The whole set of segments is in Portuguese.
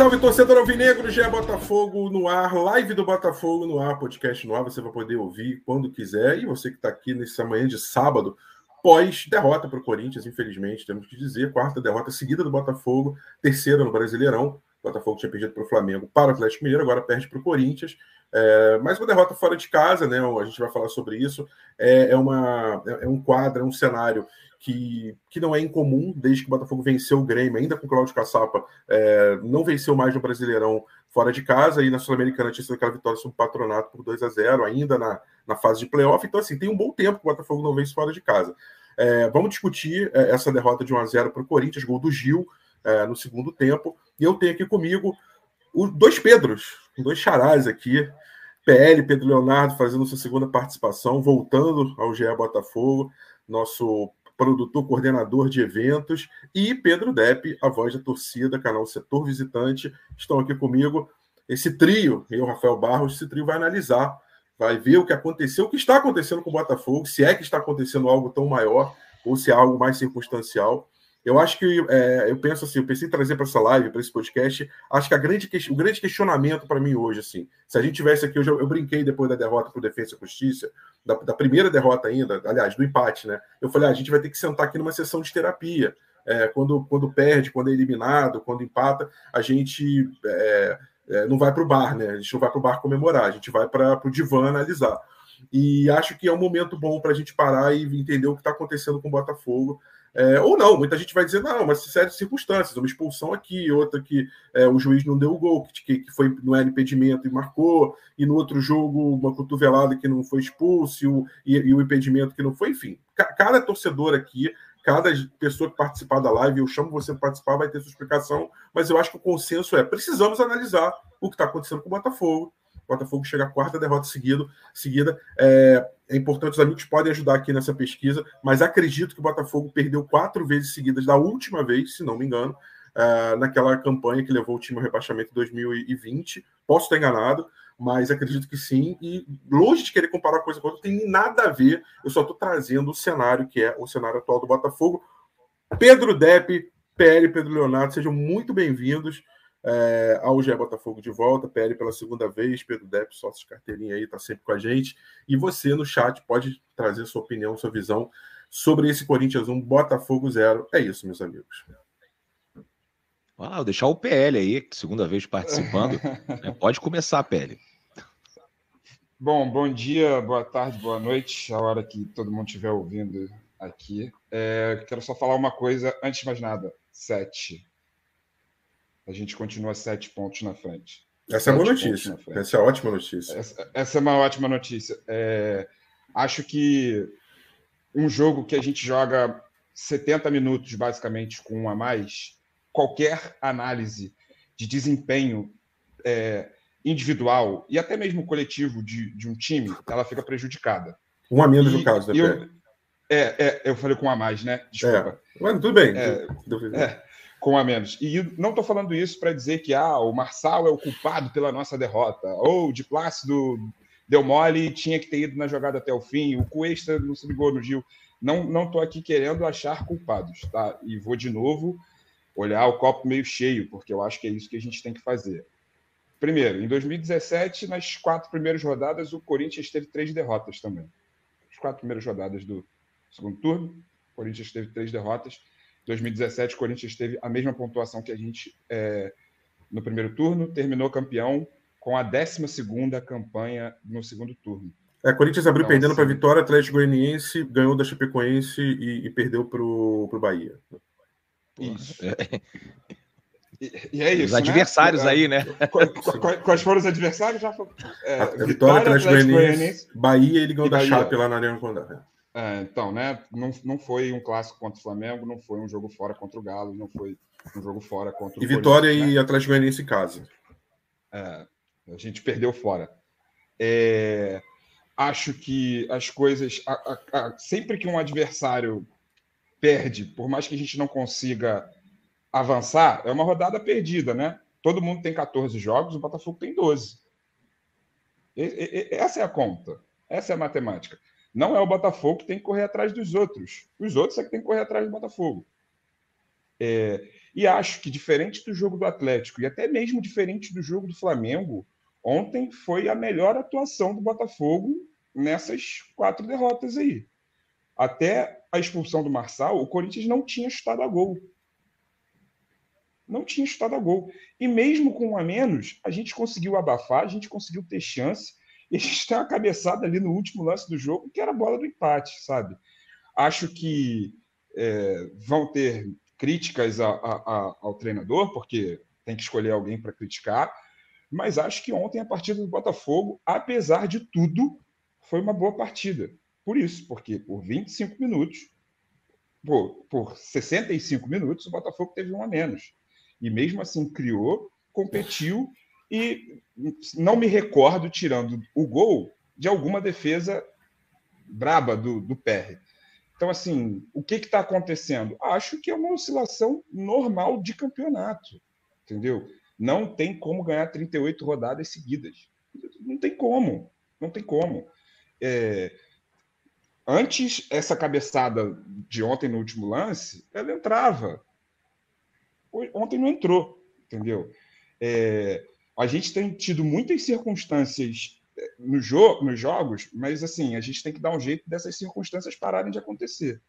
salve, torcedor alvinegro, já é Botafogo no ar, live do Botafogo no ar, podcast no ar, você vai poder ouvir quando quiser. E você que está aqui nessa manhã de sábado, pós-derrota para o Corinthians, infelizmente, temos que dizer, quarta derrota seguida do Botafogo, terceira no Brasileirão. O Botafogo tinha perdido para o Flamengo, para o Atlético Mineiro, agora perde para o Corinthians. É, mais uma derrota fora de casa, né? A gente vai falar sobre isso. É, é, uma, é, é um quadro, é um cenário que, que não é incomum, desde que o Botafogo venceu o Grêmio, ainda com o Cláudio Caçapa, é, não venceu mais no Brasileirão fora de casa, e na Sul-Americana tinha sido aquela vitória sobre o patronato por 2 a 0 ainda na, na fase de playoff. Então, assim, tem um bom tempo que o Botafogo não vence fora de casa. É, vamos discutir é, essa derrota de 1 a 0 para o Corinthians, gol do Gil é, no segundo tempo. E eu tenho aqui comigo os dois Pedros, dois charás aqui. PL, Pedro Leonardo, fazendo sua segunda participação, voltando ao GE Botafogo, nosso produtor, coordenador de eventos, e Pedro Depp, a voz da torcida, canal Setor Visitante, estão aqui comigo. Esse trio, eu, Rafael Barros, esse trio vai analisar, vai ver o que aconteceu, o que está acontecendo com o Botafogo, se é que está acontecendo algo tão maior ou se é algo mais circunstancial. Eu acho que é, eu penso assim, eu pensei em trazer para essa live, para esse podcast. Acho que a grande, o grande questionamento para mim hoje, assim, se a gente tivesse aqui eu, eu brinquei depois da derrota para Defesa e Justiça, da, da, primeira derrota ainda, aliás, do empate, né? Eu falei, ah, a gente vai ter que sentar aqui numa sessão de terapia. É, quando, quando perde, quando é eliminado, quando empata, a gente é, é não vai para o bar, né? A gente não vai para o bar comemorar, a gente vai para o divã analisar. E acho que é um momento bom para a gente parar e entender o que está acontecendo com o Botafogo. É, ou não, muita gente vai dizer, não, mas sérias circunstâncias, uma expulsão aqui, outra que é, o juiz não deu o gol, que, que foi, não era impedimento e marcou, e no outro jogo uma cotovelada que não foi expulso, e o, e, e o impedimento que não foi, enfim. Cada torcedor aqui, cada pessoa que participar da live, eu chamo você para participar, vai ter sua explicação, mas eu acho que o consenso é, precisamos analisar o que está acontecendo com o Botafogo, Botafogo chega à quarta derrota seguido, seguida. É, é, importante, os amigos podem ajudar aqui nessa pesquisa, mas acredito que o Botafogo perdeu quatro vezes seguidas da última vez, se não me engano, é, naquela campanha que levou o time ao rebaixamento em 2020. Posso estar enganado, mas acredito que sim. E longe de querer comparar coisa com outra, tem nada a ver. Eu só estou trazendo o cenário que é o cenário atual do Botafogo. Pedro Depp, PL Pedro Leonardo, sejam muito bem-vindos. É, ao GE Botafogo de volta, PL pela segunda vez, Pedro Depp, sócio de carteirinha aí, está sempre com a gente. E você no chat pode trazer sua opinião, sua visão sobre esse Corinthians 1, Botafogo 0. É isso, meus amigos. Ah, vou deixar o PL aí, segunda vez participando. é, pode começar, PL. Bom, bom dia, boa tarde, boa noite, a hora que todo mundo estiver ouvindo aqui. É, quero só falar uma coisa, antes de mais nada, sete a gente continua sete pontos na frente. Essa é boa notícia. Essa é ótima notícia. Essa, essa, é uma ótima notícia. É, acho que um jogo que a gente joga 70 minutos, basicamente, com um a mais, qualquer análise de desempenho é, individual e até mesmo coletivo de, de um time, ela fica prejudicada. Um a menos e, no caso, né? Eu, é, é, eu falei com um a mais, né? Desculpa. É, mas tudo bem. É, é, com a menos. E não estou falando isso para dizer que ah, o Marçal é o culpado pela nossa derrota, ou de Plácido deu mole e tinha que ter ido na jogada até o fim, o Cuesta não se ligou no Gil. Não estou aqui querendo achar culpados, tá? E vou de novo olhar o copo meio cheio, porque eu acho que é isso que a gente tem que fazer. Primeiro, em 2017, nas quatro primeiras rodadas, o Corinthians teve três derrotas também. As quatro primeiras rodadas do segundo turno, o Corinthians teve três derrotas. 2017, o Corinthians teve a mesma pontuação que a gente é, no primeiro turno, terminou campeão com a 12 campanha no segundo turno. É, Corinthians abriu então, perdendo assim, para a Vitória, Atlético Goianiense, ganhou da Chapecoense e, e perdeu para o Bahia. Isso. E, e, é isso. Os né? adversários né? aí, né? Quais foram os adversários? Já foi, é, a Vitória, Vitória Atlético, Atlético Goianiense, Bahia, ele ganhou da Chape lá na Arena Condá. É, então, né? Não, não foi um clássico contra o Flamengo, não foi um jogo fora contra o Galo, não foi um jogo fora contra o. E Vitória né? e Atlético Goianiense em casa. É, a gente perdeu fora. É, acho que as coisas. A, a, a, sempre que um adversário perde, por mais que a gente não consiga avançar, é uma rodada perdida, né? Todo mundo tem 14 jogos, o Botafogo tem 12. E, e, essa é a conta, essa é a matemática. Não é o Botafogo que tem que correr atrás dos outros. Os outros é que tem que correr atrás do Botafogo. É, e acho que, diferente do jogo do Atlético, e até mesmo diferente do jogo do Flamengo, ontem foi a melhor atuação do Botafogo nessas quatro derrotas aí. Até a expulsão do Marçal, o Corinthians não tinha chutado a gol. Não tinha chutado a gol. E mesmo com um a menos, a gente conseguiu abafar, a gente conseguiu ter chance. E a gente tem uma cabeçada ali no último lance do jogo, que era a bola do empate, sabe? Acho que é, vão ter críticas a, a, a, ao treinador, porque tem que escolher alguém para criticar. Mas acho que ontem a partida do Botafogo, apesar de tudo, foi uma boa partida. Por isso, porque por 25 minutos, por, por 65 minutos, o Botafogo teve um a menos. E mesmo assim criou, competiu e não me recordo, tirando o gol, de alguma defesa braba do, do PR. Então, assim, o que está acontecendo? Acho que é uma oscilação normal de campeonato, entendeu? Não tem como ganhar 38 rodadas seguidas. Não tem como, não tem como. É, antes, essa cabeçada de ontem no último lance, ela entrava. Ontem não entrou, entendeu? É, a gente tem tido muitas circunstâncias é, no jo nos jogos, mas assim, a gente tem que dar um jeito dessas circunstâncias pararem de acontecer.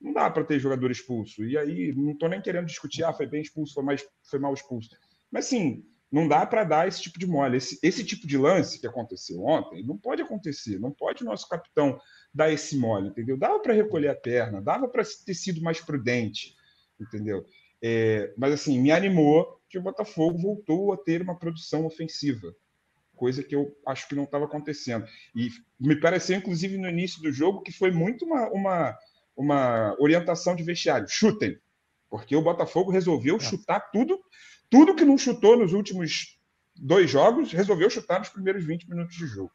Não dá para ter jogador expulso. E aí, não estou nem querendo discutir, ah, foi bem expulso, foi, mais, foi mal expulso. Mas sim, não dá para dar esse tipo de mole. Esse, esse tipo de lance que aconteceu ontem não pode acontecer. Não pode o nosso capitão dar esse mole, entendeu? Dava para recolher a perna, dava para ter sido mais prudente, entendeu? É, mas assim, me animou que o Botafogo voltou a ter uma produção ofensiva, coisa que eu acho que não estava acontecendo. E me pareceu, inclusive, no início do jogo, que foi muito uma, uma, uma orientação de vestiário: chutem, porque o Botafogo resolveu é. chutar tudo tudo que não chutou nos últimos dois jogos, resolveu chutar nos primeiros 20 minutos de jogo.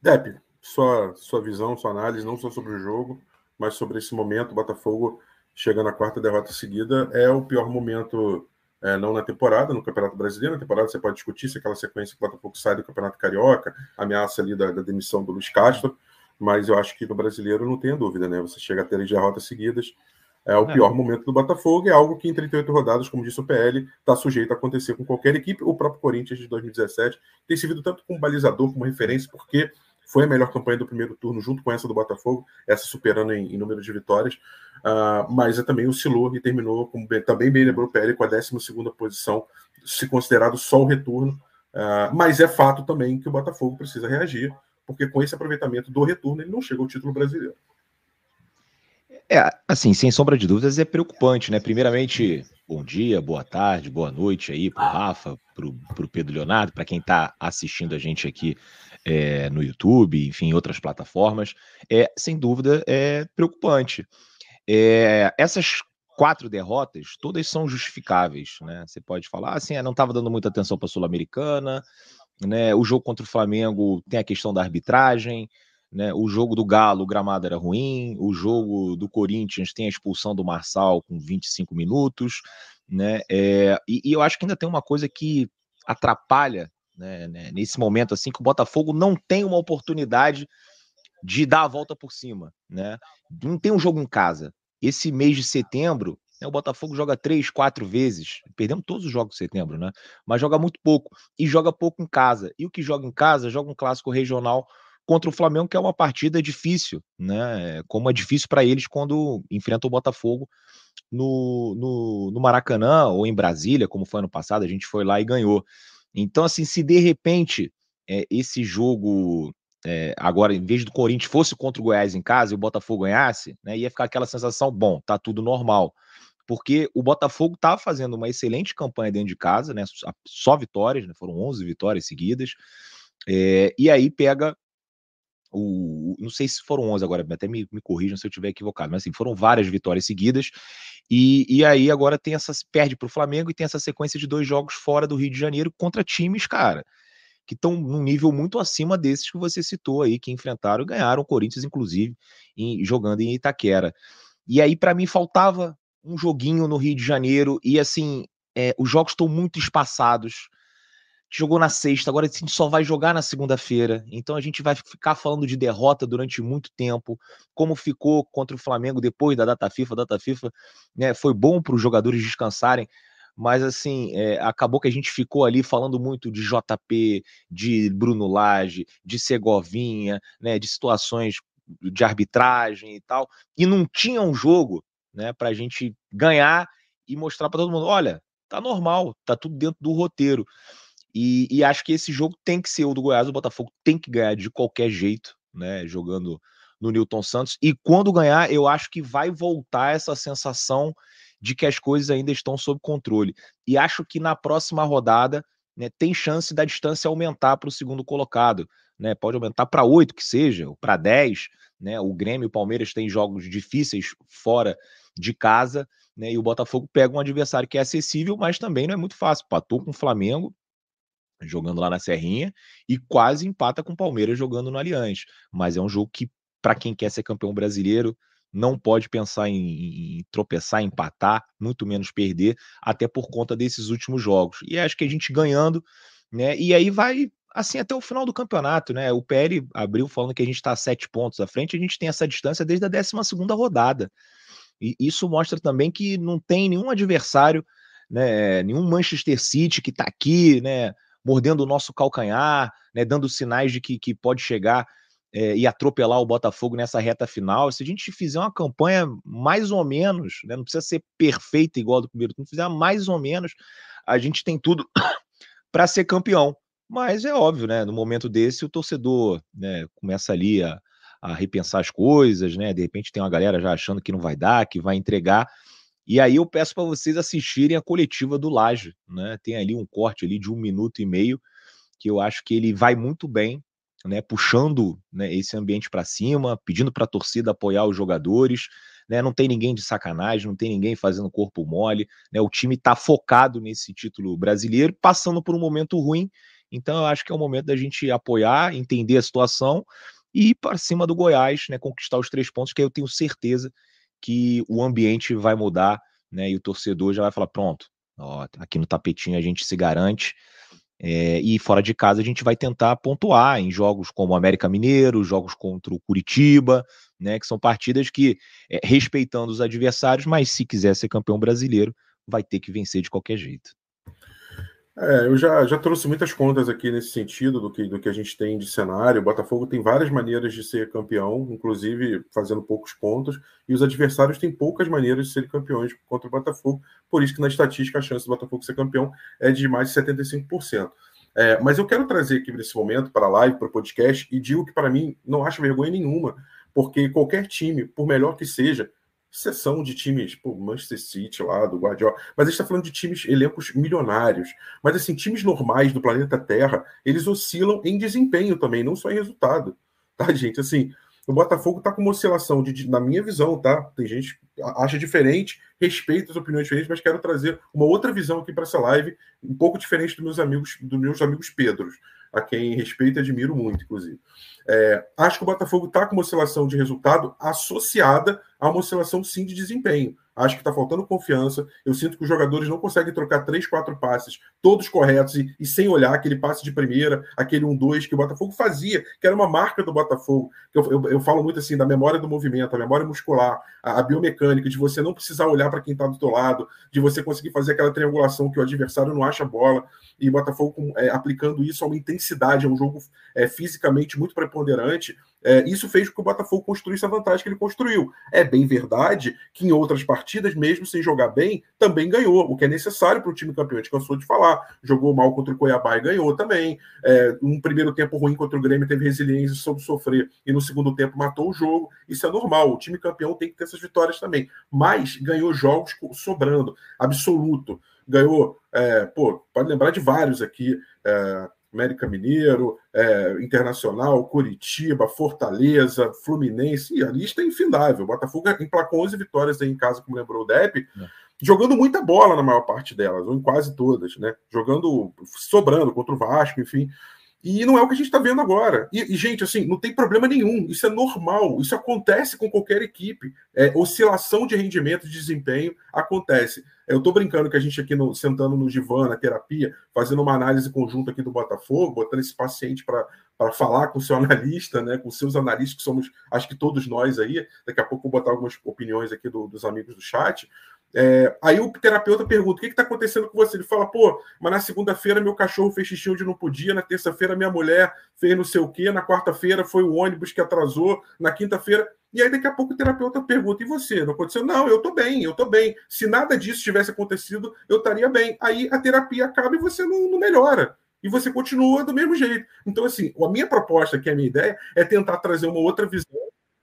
Depp, sua, sua visão, sua análise, não só sobre o jogo, mas sobre esse momento. O Botafogo chegando à quarta derrota seguida é o pior momento, é, não na temporada, no Campeonato Brasileiro. Na temporada você pode discutir se aquela sequência que o Botafogo sai do Campeonato Carioca, ameaça ali da, da demissão do Luiz Castro, mas eu acho que no brasileiro não tenha dúvida, né? Você chega a ter derrotas seguidas é o é. pior momento do Botafogo, é algo que em 38 rodadas, como disse o PL, está sujeito a acontecer com qualquer equipe. O próprio Corinthians de 2017 tem servido tanto como balizador, como referência, porque foi a melhor campanha do primeiro turno, junto com essa do Botafogo, essa superando em, em número de vitórias, uh, mas é também oscilou e terminou, também bem lembrou o PL, com a 12 posição, se considerado só o retorno. Uh, mas é fato também que o Botafogo precisa reagir, porque com esse aproveitamento do retorno ele não chega ao título brasileiro. É, assim, sem sombra de dúvidas, é preocupante, né? Primeiramente, bom dia, boa tarde, boa noite aí pro Rafa, pro, pro Pedro Leonardo, para quem está assistindo a gente aqui é, no YouTube, enfim, em outras plataformas. É, sem dúvida, é preocupante. É, essas quatro derrotas, todas são justificáveis, né? Você pode falar assim, ah, não estava dando muita atenção para a Sul-Americana, né? O jogo contra o Flamengo tem a questão da arbitragem, né? O jogo do Galo, o gramado era ruim. O jogo do Corinthians tem a expulsão do Marçal com 25 minutos. Né? É, e, e, eu acho que ainda tem uma coisa que atrapalha né, né, nesse momento assim que o Botafogo não tem uma oportunidade de dar a volta por cima. Né? Não tem um jogo em casa. Esse mês de setembro, né, o Botafogo joga três, quatro vezes. Perdemos todos os jogos de setembro, né? Mas joga muito pouco. E joga pouco em casa. E o que joga em casa, joga um clássico regional contra o Flamengo, que é uma partida difícil, né? Como é difícil para eles quando enfrentam o Botafogo no, no, no, Maracanã ou em Brasília, como foi ano passado, a gente foi lá e ganhou. Então, assim, se de repente é, esse jogo é, agora, em vez do Corinthians fosse contra o Goiás em casa e o Botafogo ganhasse, né, ia ficar aquela sensação, bom, tá tudo normal. Porque o Botafogo tá fazendo uma excelente campanha dentro de casa, né? Só vitórias, né? Foram 11 vitórias seguidas. É, e aí pega o, não sei se foram 11 agora, até me, me corrijam se eu estiver equivocado, mas assim, foram várias vitórias seguidas. E, e aí agora tem essa perde para o Flamengo e tem essa sequência de dois jogos fora do Rio de Janeiro contra times, cara, que estão num nível muito acima desses que você citou aí, que enfrentaram e ganharam o Corinthians, inclusive, em, jogando em Itaquera. E aí, para mim, faltava um joguinho no Rio de Janeiro, e assim, é, os jogos estão muito espaçados jogou na sexta, agora a gente só vai jogar na segunda-feira. Então a gente vai ficar falando de derrota durante muito tempo. Como ficou contra o Flamengo depois da data FIFA, data FIFA né, foi bom para os jogadores descansarem, mas assim, é, acabou que a gente ficou ali falando muito de JP, de Bruno Lage, de Segovinha, né, de situações de arbitragem e tal, e não tinha um jogo né, para a gente ganhar e mostrar para todo mundo: olha, tá normal, tá tudo dentro do roteiro. E, e, acho que esse jogo tem que ser o do Goiás. O Botafogo tem que ganhar de qualquer jeito, né? Jogando no Newton Santos. E quando ganhar, eu acho que vai voltar essa sensação de que as coisas ainda estão sob controle. E acho que na próxima rodada né, tem chance da distância aumentar para o segundo colocado. Né? Pode aumentar para oito que seja, ou para dez. Né? O Grêmio e o Palmeiras têm jogos difíceis fora de casa. Né? E o Botafogo pega um adversário que é acessível, mas também não é muito fácil. Patou com o Flamengo, jogando lá na Serrinha, e quase empata com o Palmeiras jogando no Allianz. Mas é um jogo que, para quem quer ser campeão brasileiro, não pode pensar em, em, tropeçar, empatar, muito menos perder, até por conta desses últimos jogos. E acho que a gente ganhando, né? E aí vai assim até o final do campeonato, né? O PR abriu falando que a gente está sete pontos à frente, a gente tem essa distância desde a 12 segunda rodada. E isso mostra também que não tem nenhum adversário, né? Nenhum Manchester City que está aqui, né? Mordendo o nosso calcanhar, né, dando sinais de que, que pode chegar é, e atropelar o Botafogo nessa reta final. Se a gente fizer uma campanha mais ou menos, né, não precisa ser perfeita igual do primeiro turno, fizer mais ou menos, a gente tem tudo para ser campeão. Mas é óbvio, né? No momento desse, o torcedor né, começa ali a, a repensar as coisas, né? De repente tem uma galera já achando que não vai dar, que vai entregar. E aí eu peço para vocês assistirem a coletiva do Laje, né? Tem ali um corte ali de um minuto e meio que eu acho que ele vai muito bem, né? Puxando né, esse ambiente para cima, pedindo para a torcida apoiar os jogadores, né? Não tem ninguém de sacanagem, não tem ninguém fazendo corpo mole, né? O time está focado nesse título brasileiro, passando por um momento ruim. Então eu acho que é o momento da gente apoiar, entender a situação e ir para cima do Goiás, né? Conquistar os três pontos que eu tenho certeza que o ambiente vai mudar, né? E o torcedor já vai falar: pronto, ó, aqui no tapetinho a gente se garante. É, e fora de casa a gente vai tentar pontuar em jogos como América Mineiro, jogos contra o Curitiba, né? Que são partidas que, é, respeitando os adversários, mas se quiser ser campeão brasileiro, vai ter que vencer de qualquer jeito. É, eu já, já trouxe muitas contas aqui nesse sentido do que, do que a gente tem de cenário. O Botafogo tem várias maneiras de ser campeão, inclusive fazendo poucos pontos, e os adversários têm poucas maneiras de serem campeões contra o Botafogo. Por isso que na estatística a chance do Botafogo ser campeão é de mais de 75%. É, mas eu quero trazer aqui nesse momento para a live, para o podcast, e digo que para mim não acho vergonha nenhuma, porque qualquer time, por melhor que seja, exceção de times, tipo Manchester City lá, do Guardiola, mas a gente está falando de times, elencos milionários. Mas assim, times normais do planeta Terra, eles oscilam em desempenho também, não só em resultado. Tá, gente? Assim, o Botafogo está com uma oscilação, de, na minha visão, tá? Tem gente que acha diferente, respeita as opiniões diferentes, mas quero trazer uma outra visão aqui para essa live, um pouco diferente dos meus amigos, dos meus amigos Pedros, a quem respeito e admiro muito, inclusive. É, acho que o Botafogo está com uma oscilação de resultado associada a uma oscilação sim de desempenho. Acho que está faltando confiança. Eu sinto que os jogadores não conseguem trocar três, quatro passes, todos corretos e, e sem olhar aquele passe de primeira, aquele 1-2 que o Botafogo fazia, que era uma marca do Botafogo. Eu, eu, eu falo muito assim da memória do movimento, a memória muscular, a, a biomecânica, de você não precisar olhar para quem está do teu lado, de você conseguir fazer aquela triangulação que o adversário não acha bola. E o Botafogo é, aplicando isso a uma intensidade, a um jogo é, fisicamente muito preponderante é, isso fez com que o Botafogo construísse a vantagem que ele construiu. É bem verdade que em outras partidas, mesmo sem jogar bem, também ganhou, o que é necessário para o time campeão. A gente cansou de falar. Jogou mal contra o Cuiabá e ganhou também. É, um primeiro tempo ruim contra o Grêmio teve resiliência soube sofrer e no segundo tempo matou o jogo. Isso é normal. O time campeão tem que ter essas vitórias também. Mas ganhou jogos sobrando, absoluto. Ganhou, é, pô, pode lembrar de vários aqui. É, América Mineiro, é, Internacional, Curitiba, Fortaleza, Fluminense, e a lista é infindável. O Botafogo emplacou 11 vitórias aí em casa, como lembrou o Depp, é. jogando muita bola na maior parte delas, ou em quase todas, né? Jogando, sobrando contra o Vasco, enfim. E não é o que a gente está vendo agora. E, e, gente, assim, não tem problema nenhum. Isso é normal. Isso acontece com qualquer equipe. É, oscilação de rendimento, de desempenho, acontece. Eu estou brincando que a gente aqui no, sentando no divã, na terapia, fazendo uma análise conjunta aqui do Botafogo, botando esse paciente para falar com o seu analista, né, com seus analistas, que somos, acho que todos nós aí. Daqui a pouco vou botar algumas opiniões aqui do, dos amigos do chat. É, aí o terapeuta pergunta: o que está acontecendo com você? Ele fala: pô, mas na segunda-feira meu cachorro fez xixi onde não podia, na terça-feira minha mulher fez não sei o quê, na quarta-feira foi o ônibus que atrasou, na quinta-feira. E aí daqui a pouco o terapeuta pergunta: e você? Não aconteceu? Não, eu estou bem, eu estou bem. Se nada disso tivesse acontecido, eu estaria bem. Aí a terapia acaba e você não, não melhora e você continua do mesmo jeito. Então, assim, a minha proposta, que é a minha ideia, é tentar trazer uma outra visão.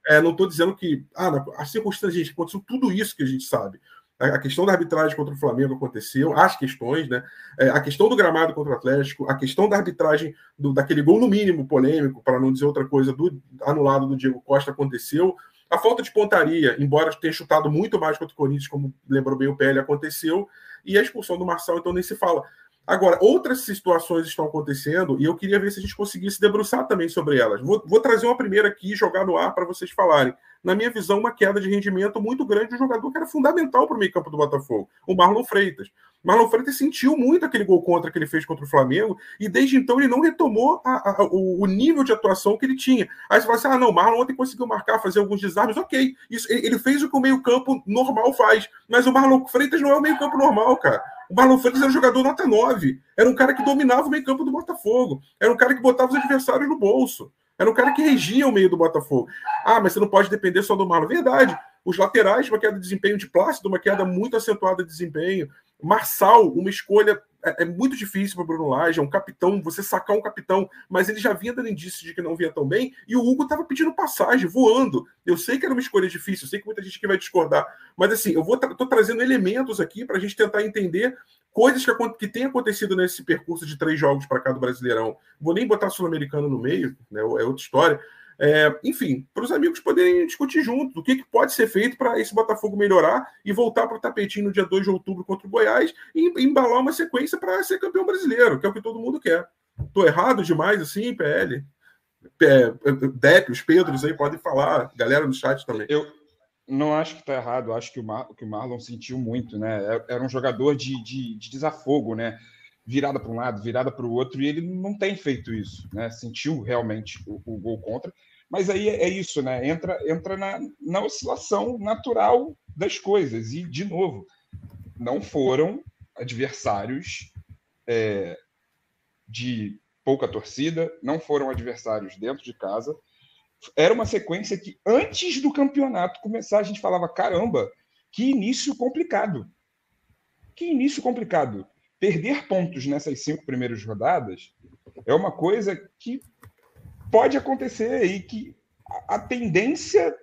É, não estou dizendo que, ah, a circunstância, gente, aconteceu tudo isso que a gente sabe. A questão da arbitragem contra o Flamengo aconteceu, as questões, né? É, a questão do gramado contra o Atlético, a questão da arbitragem do, daquele gol, no mínimo, polêmico, para não dizer outra coisa, do anulado do Diego Costa aconteceu. A falta de pontaria, embora tenha chutado muito mais contra o Corinthians, como lembrou bem o PL, aconteceu. E a expulsão do Marçal, então nem se fala. Agora, outras situações estão acontecendo e eu queria ver se a gente conseguisse debruçar também sobre elas. Vou, vou trazer uma primeira aqui e jogar no ar para vocês falarem na minha visão, uma queda de rendimento muito grande de um jogador que era fundamental para o meio-campo do Botafogo, o Marlon Freitas. Marlon Freitas sentiu muito aquele gol contra que ele fez contra o Flamengo e desde então ele não retomou a, a, o, nível de atuação que ele tinha. Aí você fala assim: ah, não, Marlon ontem conseguiu marcar, fazer alguns desarmes, ok. Isso, ele fez o que o meio-campo normal faz, mas o Marlon Freitas não é o meio-campo normal, cara. O Marlon Freitas era um jogador nota 9, era um cara que dominava o meio-campo do Botafogo, era um cara que botava os adversários no bolso. Era um cara que regia o meio do Botafogo. Ah, mas você não pode depender só do Marlon. Verdade. Os laterais, uma queda de desempenho de Plácido, uma queda muito acentuada de desempenho. Marçal, uma escolha é, é muito difícil para Bruno Lage, é um capitão, você sacar um capitão, mas ele já vinha dando indícios de que não vinha tão bem, e o Hugo estava pedindo passagem, voando. Eu sei que era uma escolha difícil, eu sei que muita gente aqui vai discordar, mas assim, eu vou tra trazendo elementos aqui para a gente tentar entender coisas que, que têm acontecido nesse percurso de três jogos para cá do Brasileirão. Vou nem botar Sul-Americano no meio, né, é outra história. É, enfim, para os amigos poderem discutir junto o que, que pode ser feito para esse Botafogo melhorar e voltar para o tapetinho no dia 2 de outubro contra o Goiás e embalar uma sequência para ser campeão brasileiro, que é o que todo mundo quer. Estou errado demais assim, PL? É, os Pedros aí podem falar, galera no chat também. Eu, não acho que está errado, acho que o, Mar, que o Marlon sentiu muito, né? É, era um jogador de, de, de desafogo, né? Virada para um lado, virada para o outro, e ele não tem feito isso, né? Sentiu realmente o, o gol contra. Mas aí é, é, isso, né? Entra, entra na, na oscilação natural das coisas. E, de novo, não foram adversários é, de pouca torcida, não foram adversários dentro de casa, era uma sequência que antes do campeonato começar a gente falava caramba, que início complicado. Que início complicado. Perder pontos nessas cinco primeiras rodadas é uma coisa que pode acontecer e que a tendência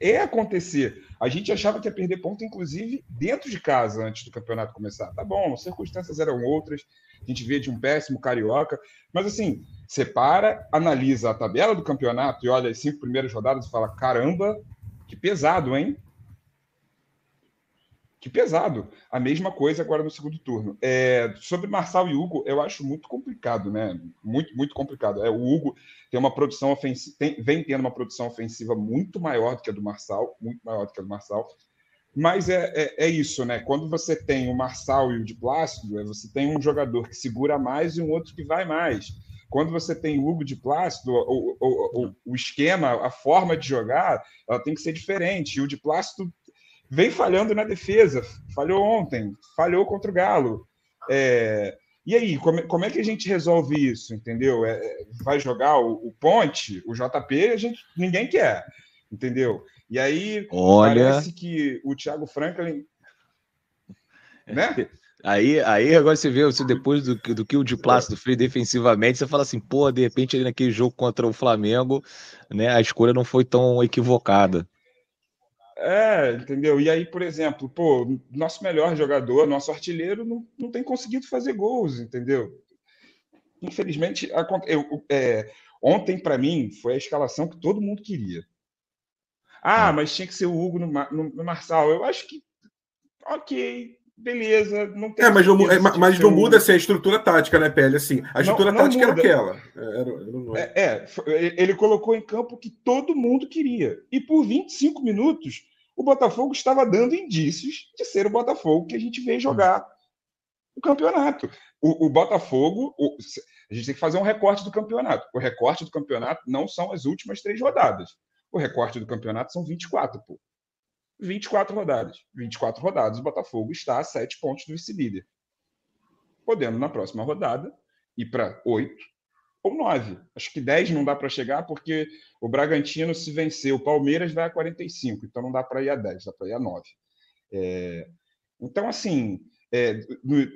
é acontecer. A gente achava que ia perder ponto, inclusive, dentro de casa antes do campeonato começar. Tá bom, as circunstâncias eram outras, a gente vê de um péssimo carioca, mas assim, separa, analisa a tabela do campeonato e olha as cinco primeiras rodadas e fala: caramba, que pesado, hein? Que pesado. A mesma coisa agora no segundo turno. É, sobre Marçal e Hugo, eu acho muito complicado, né? Muito, muito complicado. É, o Hugo tem uma produção ofensiva, tem, vem tendo uma produção ofensiva muito maior do que a do Marçal, muito maior do que a do Marçal. Mas é, é, é, isso, né? Quando você tem o Marçal e o de Plácido, é, você tem um jogador que segura mais e um outro que vai mais. Quando você tem o Hugo de Plácido, o, o, o, o esquema, a forma de jogar, ela tem que ser diferente. E o de Plácido vem falhando na defesa. Falhou ontem, falhou contra o Galo. É, e aí, como, como, é que a gente resolve isso? Entendeu? É, é vai jogar o, o, Ponte, o JP, a gente, ninguém quer. Entendeu? E aí Olha... parece que o Thiago Franklin. Né? Aí, aí agora você vê, você, depois do, do que o de Plácido fez defensivamente, você fala assim, pô, de repente ali naquele jogo contra o Flamengo, né, a escolha não foi tão equivocada. É, entendeu? E aí, por exemplo, pô, nosso melhor jogador, nosso artilheiro, não, não tem conseguido fazer gols, entendeu? Infelizmente, eu, é, ontem, para mim, foi a escalação que todo mundo queria. Ah, é. mas tinha que ser o Hugo no, no, no Marçal. Eu acho que, ok, beleza, não tem. É, mas não, é, mas não muda assim, a estrutura tática, né, Pele? Assim, a estrutura não, não tática muda. era aquela. Era, era, é, é, ele colocou em campo o que todo mundo queria. E por 25 minutos, o Botafogo estava dando indícios de ser o Botafogo que a gente veio jogar o campeonato. O, o Botafogo, o, a gente tem que fazer um recorte do campeonato. O recorte do campeonato não são as últimas três rodadas. O recorte do campeonato são 24, pô. 24 rodadas. 24 rodadas, o Botafogo está a 7 pontos do vice-líder. Podendo, na próxima rodada, ir para 8 ou 9. Acho que 10 não dá para chegar, porque o Bragantino, se vencer, o Palmeiras vai a 45, então não dá para ir a 10, dá para ir a 9. É... Então, assim, é, no,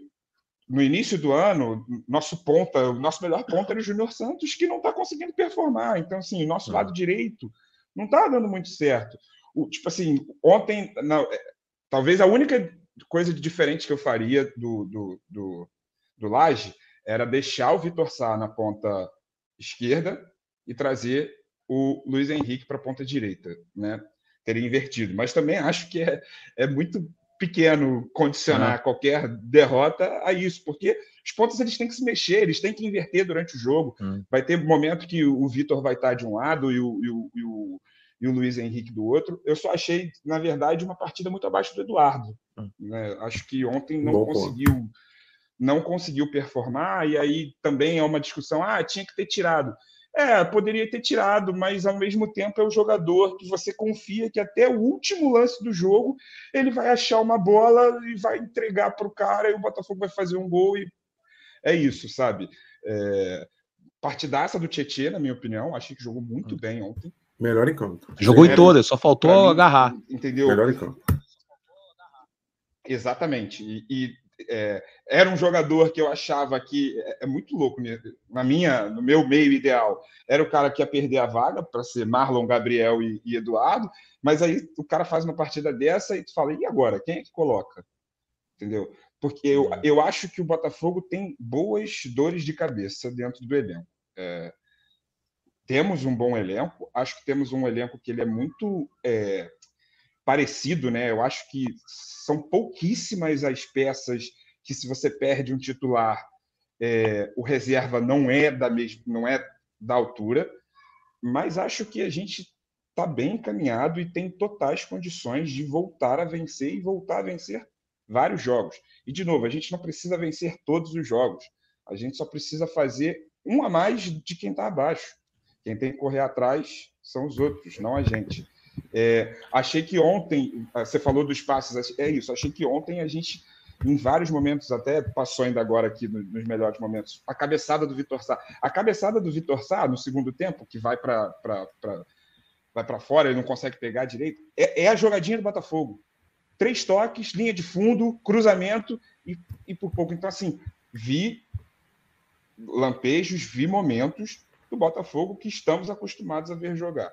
no, início do ano, nosso ponta, o nosso melhor ponta era o Júnior Santos, que não está conseguindo performar. Então, assim, nosso lado direito não está dando muito certo o, tipo assim, ontem, não, é, talvez a única coisa diferente que eu faria do, do, do, do Laje era deixar o Vitor Sá na ponta esquerda e trazer o Luiz Henrique para a ponta direita, né? Teria invertido. Mas também acho que é, é muito pequeno condicionar uhum. qualquer derrota a isso, porque os pontos eles têm que se mexer, eles têm que inverter durante o jogo. Uhum. Vai ter momento que o Vitor vai estar de um lado e o, e o, e o e o Luiz Henrique do outro. Eu só achei, na verdade, uma partida muito abaixo do Eduardo. Hum. Né? Acho que ontem não Bom conseguiu. Não conseguiu performar, e aí também é uma discussão, ah, tinha que ter tirado. É, poderia ter tirado, mas ao mesmo tempo é o jogador que você confia que até o último lance do jogo ele vai achar uma bola e vai entregar para o cara e o Botafogo vai fazer um gol e é isso, sabe? É... Partidaça do Tietchan, na minha opinião, achei que jogou muito hum. bem ontem. Melhor em campo. Jogou em todas, só faltou mim, agarrar. Entendeu? Melhor em campo. Exatamente. E, e é, era um jogador que eu achava que é, é, muito louco na minha, no meu meio ideal. Era o cara que ia perder a vaga para ser Marlon, Gabriel e, e, Eduardo. Mas aí o cara faz uma partida dessa e tu fala e agora quem é que coloca? Entendeu? Porque eu, uhum. eu acho que o Botafogo tem boas dores de cabeça dentro do elenco. É, temos um bom elenco, acho que temos um elenco que ele é muito é, parecido, né? Eu acho que são pouquíssimas as peças que, se você perde um titular, é, o reserva não é da mesma, não é da altura, mas acho que a gente está bem encaminhado e tem totais condições de voltar a vencer e voltar a vencer vários jogos. E de novo, a gente não precisa vencer todos os jogos, a gente só precisa fazer um a mais de quem está abaixo. Quem tem que correr atrás são os outros, não a gente. É, achei que ontem, ah, você falou dos passes, é isso, achei que ontem a gente, em vários momentos, até passou ainda agora aqui nos melhores momentos, a cabeçada do Vitor Sá. A cabeçada do Vitor Sá, no segundo tempo, que vai para vai para fora, ele não consegue pegar direito, é, é, a jogadinha do Botafogo. Três toques, linha de fundo, cruzamento e, e por pouco. Então, assim, vi lampejos, vi momentos do Botafogo que estamos acostumados a ver jogar.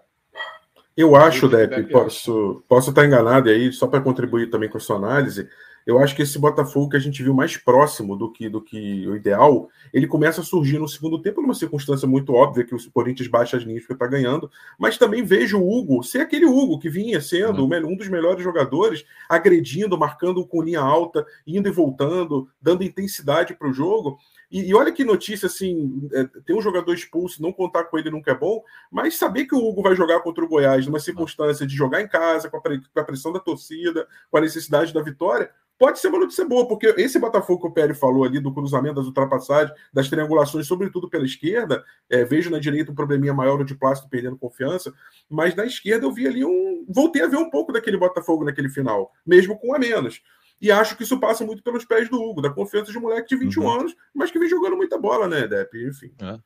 Eu acho, Depp, posso, posso estar enganado aí, só para contribuir também com a sua análise. Eu acho que esse Botafogo que a gente viu mais próximo do que, do que o ideal, ele começa a surgir no segundo tempo, numa circunstância muito óbvia que o Corinthians baixa as linhas porque está ganhando, mas também vejo o Hugo ser aquele Hugo que vinha sendo uhum. um dos melhores jogadores, agredindo, marcando com linha alta, indo e voltando, dando intensidade para o jogo. E, e, olha que notícia, assim, é, ter um jogador expulso, não contar com ele nunca é bom, mas saber que o Hugo vai jogar contra o Goiás numa circunstância de jogar em casa, com a, com a pressão da torcida, com a necessidade da vitória, pode ser uma notícia boa, porque esse Botafogo que o Pérez falou ali, do cruzamento das ultrapassagens, das triangulações, sobretudo pela esquerda, é, vejo na direita um probleminha maior de Plástico perdendo confiança, mas na esquerda eu vi ali um. Voltei a ver um pouco daquele Botafogo naquele final, mesmo com a menos. E acho que isso passa muito pelos pés do Hugo, da confiança de um moleque de 21 uhum. anos, mas que vem jogando muita bola, né, Depp? Enfim. É.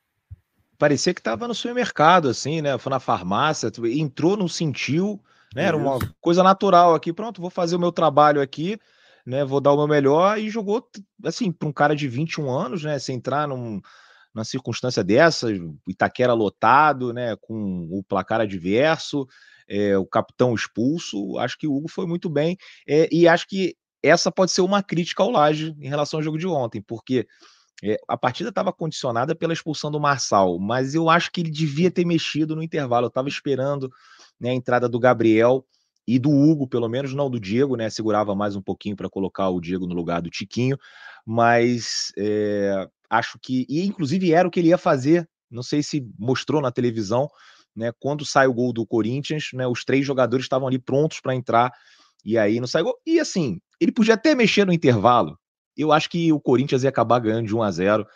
Parecia que estava no supermercado, assim, né? Foi na farmácia, entrou, não sentiu, né? Era uma coisa natural aqui. Pronto, vou fazer o meu trabalho aqui, né? Vou dar o meu melhor e jogou, assim, para um cara de 21 anos, né? Se entrar num, numa circunstância dessa, Itaquera lotado, né? Com o placar adverso, é, o capitão expulso, acho que o Hugo foi muito bem. É, e acho que essa pode ser uma crítica ao Laje em relação ao jogo de ontem, porque é, a partida estava condicionada pela expulsão do Marçal, mas eu acho que ele devia ter mexido no intervalo. Eu estava esperando né, a entrada do Gabriel e do Hugo, pelo menos, não do Diego, né? Segurava mais um pouquinho para colocar o Diego no lugar do Tiquinho, mas é, acho que, e inclusive era o que ele ia fazer, não sei se mostrou na televisão, né? Quando sai o gol do Corinthians, né? Os três jogadores estavam ali prontos para entrar, e aí não sai gol. E assim, ele podia até mexer no intervalo. Eu acho que o Corinthians ia acabar ganhando de 1 a 0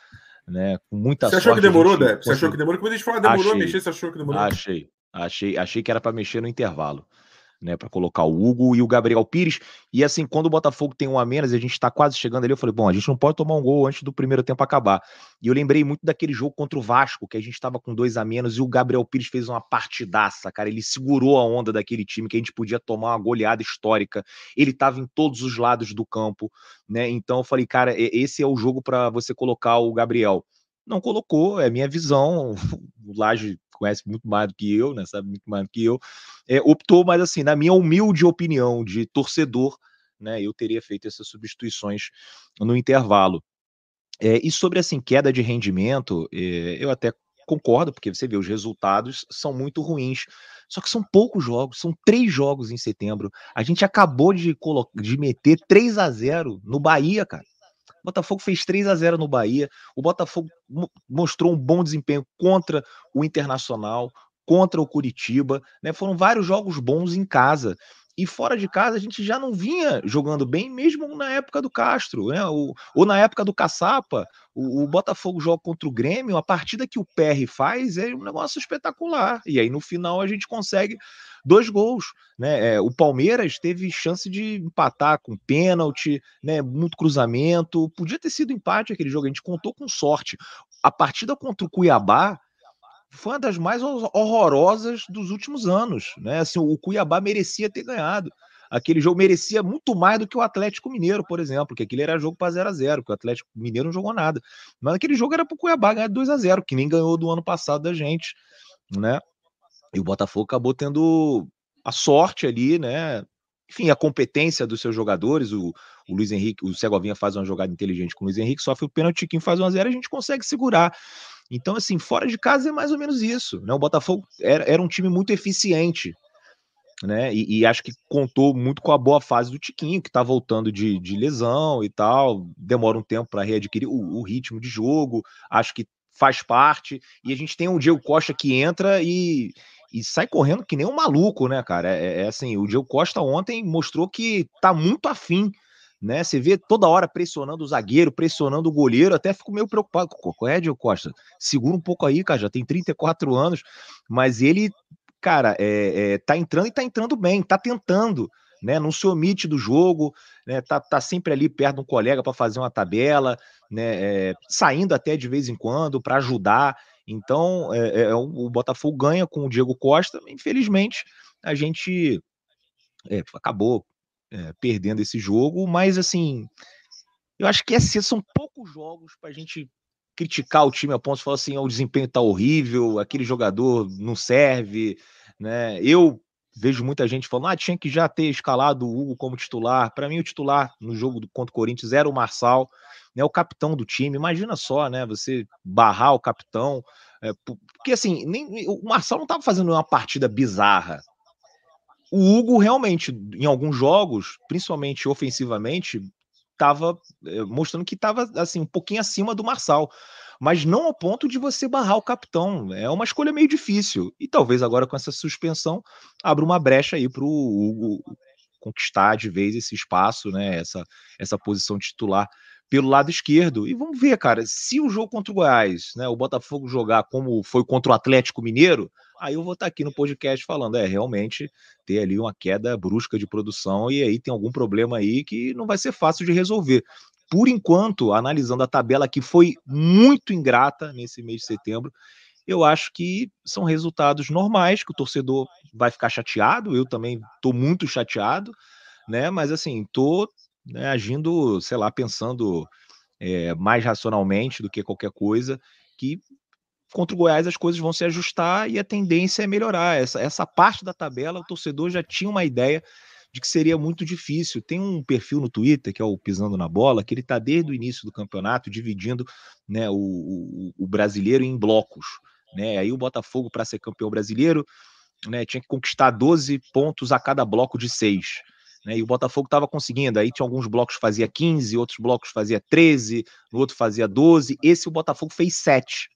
né? Com muita Você achou que demorou, Dé? Você achou que demorou? Quando a gente fala demorou achei, a mexer, você achou que demorou? Achei. Achei, achei que era para mexer no intervalo né, para colocar o Hugo e o Gabriel Pires. E assim, quando o Botafogo tem um a menos e a gente está quase chegando ali, eu falei, bom, a gente não pode tomar um gol antes do primeiro tempo acabar. E eu lembrei muito daquele jogo contra o Vasco, que a gente estava com dois a menos e o Gabriel Pires fez uma partidaça, cara. Ele segurou a onda daquele time que a gente podia tomar uma goleada histórica. Ele estava em todos os lados do campo, né? Então eu falei, cara, esse é o jogo para você colocar o Gabriel. Não colocou, é minha visão. O Laje conhece muito mais do que eu, né? Sabe muito mais do que eu. É, optou, mas assim, na minha humilde opinião de torcedor, né? Eu teria feito essas substituições no intervalo. É, e sobre assim queda de rendimento, é, eu até concordo, porque você vê os resultados são muito ruins. Só que são poucos jogos, são três jogos em setembro. A gente acabou de, de meter 3 a 0 no Bahia, cara. O Botafogo fez 3 a 0 no Bahia. O Botafogo mostrou um bom desempenho contra o Internacional, contra o Curitiba. Né? Foram vários jogos bons em casa. E fora de casa a gente já não vinha jogando bem, mesmo na época do Castro, né? ou, ou na época do Caçapa. O, o, Botafogo joga contra o Grêmio, a partida que o PR faz é um negócio espetacular. E aí no final a gente consegue dois gols. Né? É, o Palmeiras teve chance de empatar com pênalti, né? muito cruzamento. Podia ter sido empate aquele jogo, a gente contou com sorte. A partida contra o Cuiabá foi uma das mais horrorosas dos últimos anos. Né? Assim, o Cuiabá merecia ter ganhado. Aquele jogo merecia muito mais do que o Atlético Mineiro, por exemplo, que aquele era jogo para 0 a 0 que o Atlético Mineiro não jogou nada. Mas aquele jogo era para o Cuiabá ganhar 2 a 0 que nem ganhou do ano passado da gente. Né? E o Botafogo acabou tendo a sorte ali, né? Enfim, a competência dos seus jogadores. O, o Luiz Henrique, o Segovinha faz uma jogada inteligente com o Luiz Henrique, sofre o pênalti, quem faz 1 a 0 a gente consegue segurar. Então, assim, fora de casa é mais ou menos isso. Né? O Botafogo era, era um time muito eficiente. Né? E, e, acho que contou muito com a boa fase do Tiquinho, que está voltando de, de, lesão e tal. Demora um tempo para readquirir o, o, ritmo de jogo. Acho que faz parte. E a gente tem o Diego Costa que entra e, e sai correndo que nem um maluco, né, cara? É, é, é assim, o Diego Costa ontem mostrou que tá muito afim né? Você vê toda hora pressionando o zagueiro, pressionando o goleiro, até fico meio preocupado. Qual é, Diego Costa? Segura um pouco aí, cara, já tem 34 anos, mas ele, cara, é, é, tá entrando e tá entrando bem, tá tentando, né? Não se omite do jogo, né? Tá, tá sempre ali perto de um colega para fazer uma tabela, né? É, saindo até de vez em quando para ajudar. Então, é, é, o Botafogo ganha com o Diego Costa. Infelizmente, a gente é, acabou é, perdendo esse jogo, mas assim, eu acho que esses são poucos jogos para a gente criticar o time a ponto de falar assim, oh, o desempenho tá horrível, aquele jogador não serve, né? Eu vejo muita gente falando, ah, tinha que já ter escalado o Hugo como titular. Para mim, o titular no jogo contra o Corinthians era o Marçal, né? O capitão do time. Imagina só, né? Você barrar o capitão. É, porque assim, nem, o Marçal não estava fazendo uma partida bizarra o Hugo realmente, em alguns jogos, principalmente ofensivamente, estava eh, mostrando que estava assim um pouquinho acima do Marçal, mas não ao ponto de você barrar o capitão. É uma escolha meio difícil e talvez agora com essa suspensão abra uma brecha aí para o Hugo conquistar de vez esse espaço, né? Essa essa posição titular pelo lado esquerdo. E vamos ver, cara, se o jogo contra o Goiás, né, o Botafogo jogar como foi contra o Atlético Mineiro, aí eu vou estar aqui no podcast falando, é, realmente ter ali uma queda brusca de produção e aí tem algum problema aí que não vai ser fácil de resolver. Por enquanto, analisando a tabela que foi muito ingrata nesse mês de setembro, eu acho que são resultados normais, que o torcedor vai ficar chateado, eu também estou muito chateado, né? Mas assim, tô né, agindo, sei lá, pensando é, mais racionalmente do que qualquer coisa, que contra o Goiás as coisas vão se ajustar e a tendência é melhorar. Essa, essa parte da tabela, o torcedor já tinha uma ideia de que seria muito difícil. Tem um perfil no Twitter, que é o Pisando na Bola, que ele está desde o início do campeonato dividindo né, o, o, o brasileiro em blocos. Né? Aí o Botafogo, para ser campeão brasileiro, né, tinha que conquistar 12 pontos a cada bloco de seis. Né, e o Botafogo estava conseguindo. Aí tinha alguns blocos fazia 15, outros blocos fazia 13, no outro fazia 12. Esse o Botafogo fez 7.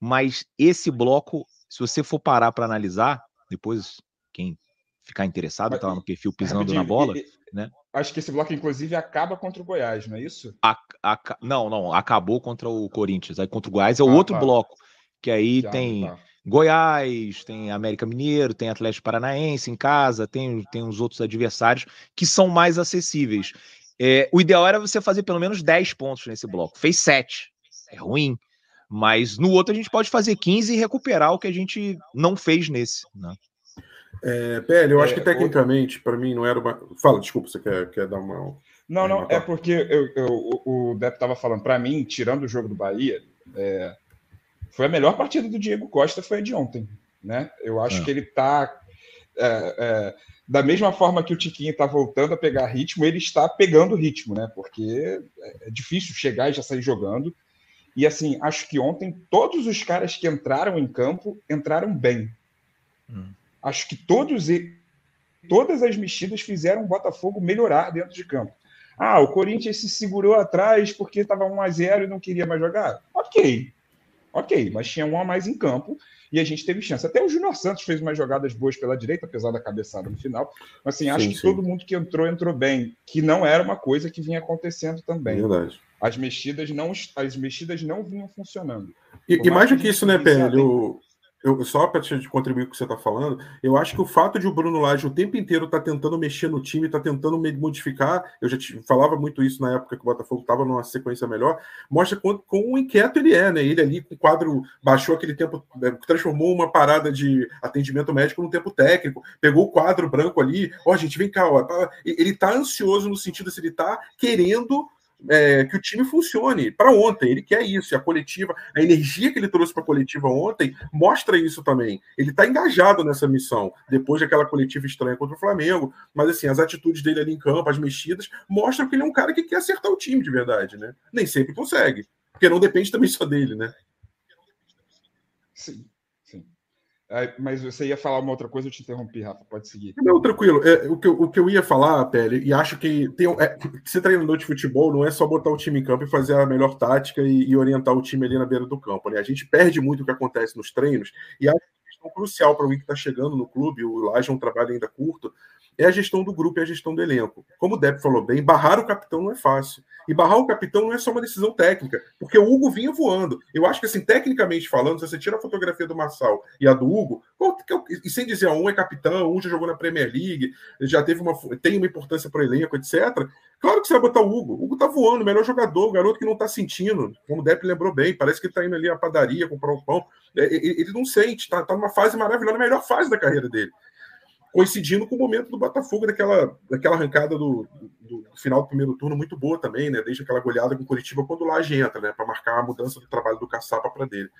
Mas esse bloco, se você for parar para analisar, depois quem ficar interessado, tá lá no perfil pisando na bola, e, né? Acho que esse bloco, inclusive, acaba contra o Goiás, não é isso? A, a, não, não, acabou contra o Corinthians. Aí contra o Goiás é o ah, outro tá. bloco, que aí tá, tem tá. Goiás, tem América Mineiro, tem Atlético Paranaense em casa, tem, tem os outros adversários que são mais acessíveis. É, o ideal era você fazer pelo menos 10 pontos nesse bloco. Fez 7. É ruim. Mas no outro a gente pode fazer 15 e recuperar o que a gente não fez nesse. Né? É, PL, eu acho é, que tecnicamente, para mim, não era uma. Fala, desculpa, você quer, quer dar uma. Não, não, é porque eu, eu, o Depp estava falando, para mim, tirando o jogo do Bahia, é, foi a melhor partida do Diego Costa, foi a de ontem. Né? Eu acho é. que ele está. É, é, da mesma forma que o Tiquinho está voltando a pegar ritmo, ele está pegando ritmo, né? Porque é difícil chegar e já sair jogando. E assim, acho que ontem todos os caras que entraram em campo entraram bem. Hum. Acho que todos todas as mexidas fizeram o Botafogo melhorar dentro de campo. Ah, o Corinthians se segurou atrás porque estava 1 a 0 e não queria mais jogar. Ok. Ok, mas tinha um a mais em campo e a gente teve chance. Até o Júnior Santos fez umas jogadas boas pela direita, apesar da cabeçada no final. Mas assim, acho sim, que sim. todo mundo que entrou, entrou bem, que não era uma coisa que vinha acontecendo também. Verdade. As mexidas não, as mexidas não vinham funcionando. E, e mais do que isso, né, Pedro? O, eu, só para te contribuir com o que você está falando, eu acho que o fato de o Bruno Lage o tempo inteiro estar tá tentando mexer no time, está tentando modificar, eu já te, falava muito isso na época que o Botafogo estava numa sequência melhor, mostra quão, quão inquieto ele é, né? Ele ali com o quadro, baixou aquele tempo, né, transformou uma parada de atendimento médico num tempo técnico, pegou o quadro branco ali, ó, oh, gente, vem cá, ó, ele está ansioso no sentido se ele está querendo é, que o time funcione para ontem. Ele quer isso. E a coletiva, a energia que ele trouxe para a coletiva ontem mostra isso também. Ele está engajado nessa missão, depois daquela coletiva estranha contra o Flamengo. Mas assim, as atitudes dele ali em campo, as mexidas, mostram que ele é um cara que quer acertar o time de verdade, né? Nem sempre consegue, porque não depende também só dele, né? Sim. Mas você ia falar uma outra coisa, eu te interrompi, Rafa. Pode seguir. Não, tranquilo. É, o, que eu, o que eu ia falar, Pele, e acho que tem, é, ser treinador de futebol não é só botar o time em campo e fazer a melhor tática e, e orientar o time ali na beira do campo. Né? A gente perde muito o que acontece nos treinos e acho que é questão crucial para alguém que está chegando no clube. O Laje é um trabalho ainda curto é a gestão do grupo e a gestão do elenco. Como o Depp falou bem, barrar o capitão não é fácil. E barrar o capitão não é só uma decisão técnica, porque o Hugo vinha voando. Eu acho que, assim, tecnicamente falando, se você tira a fotografia do Marçal e a do Hugo, e sem dizer, um é capitão, um já jogou na Premier League, já teve uma, tem uma importância para o elenco, etc. Claro que você vai botar o Hugo. O Hugo tá voando, melhor jogador, o garoto que não tá sentindo, como o Depp lembrou bem, parece que ele tá indo ali à padaria comprar um pão. É, ele não sente, tá, tá numa fase maravilhosa, a melhor fase da carreira dele coincidindo com o momento do Botafogo, daquela, daquela arrancada do, do, do, final do primeiro turno muito boa também, né? Desde aquela goleada com o Curitiba quando o Laje entra, né? Para marcar a mudança do trabalho do Caçapa para dele.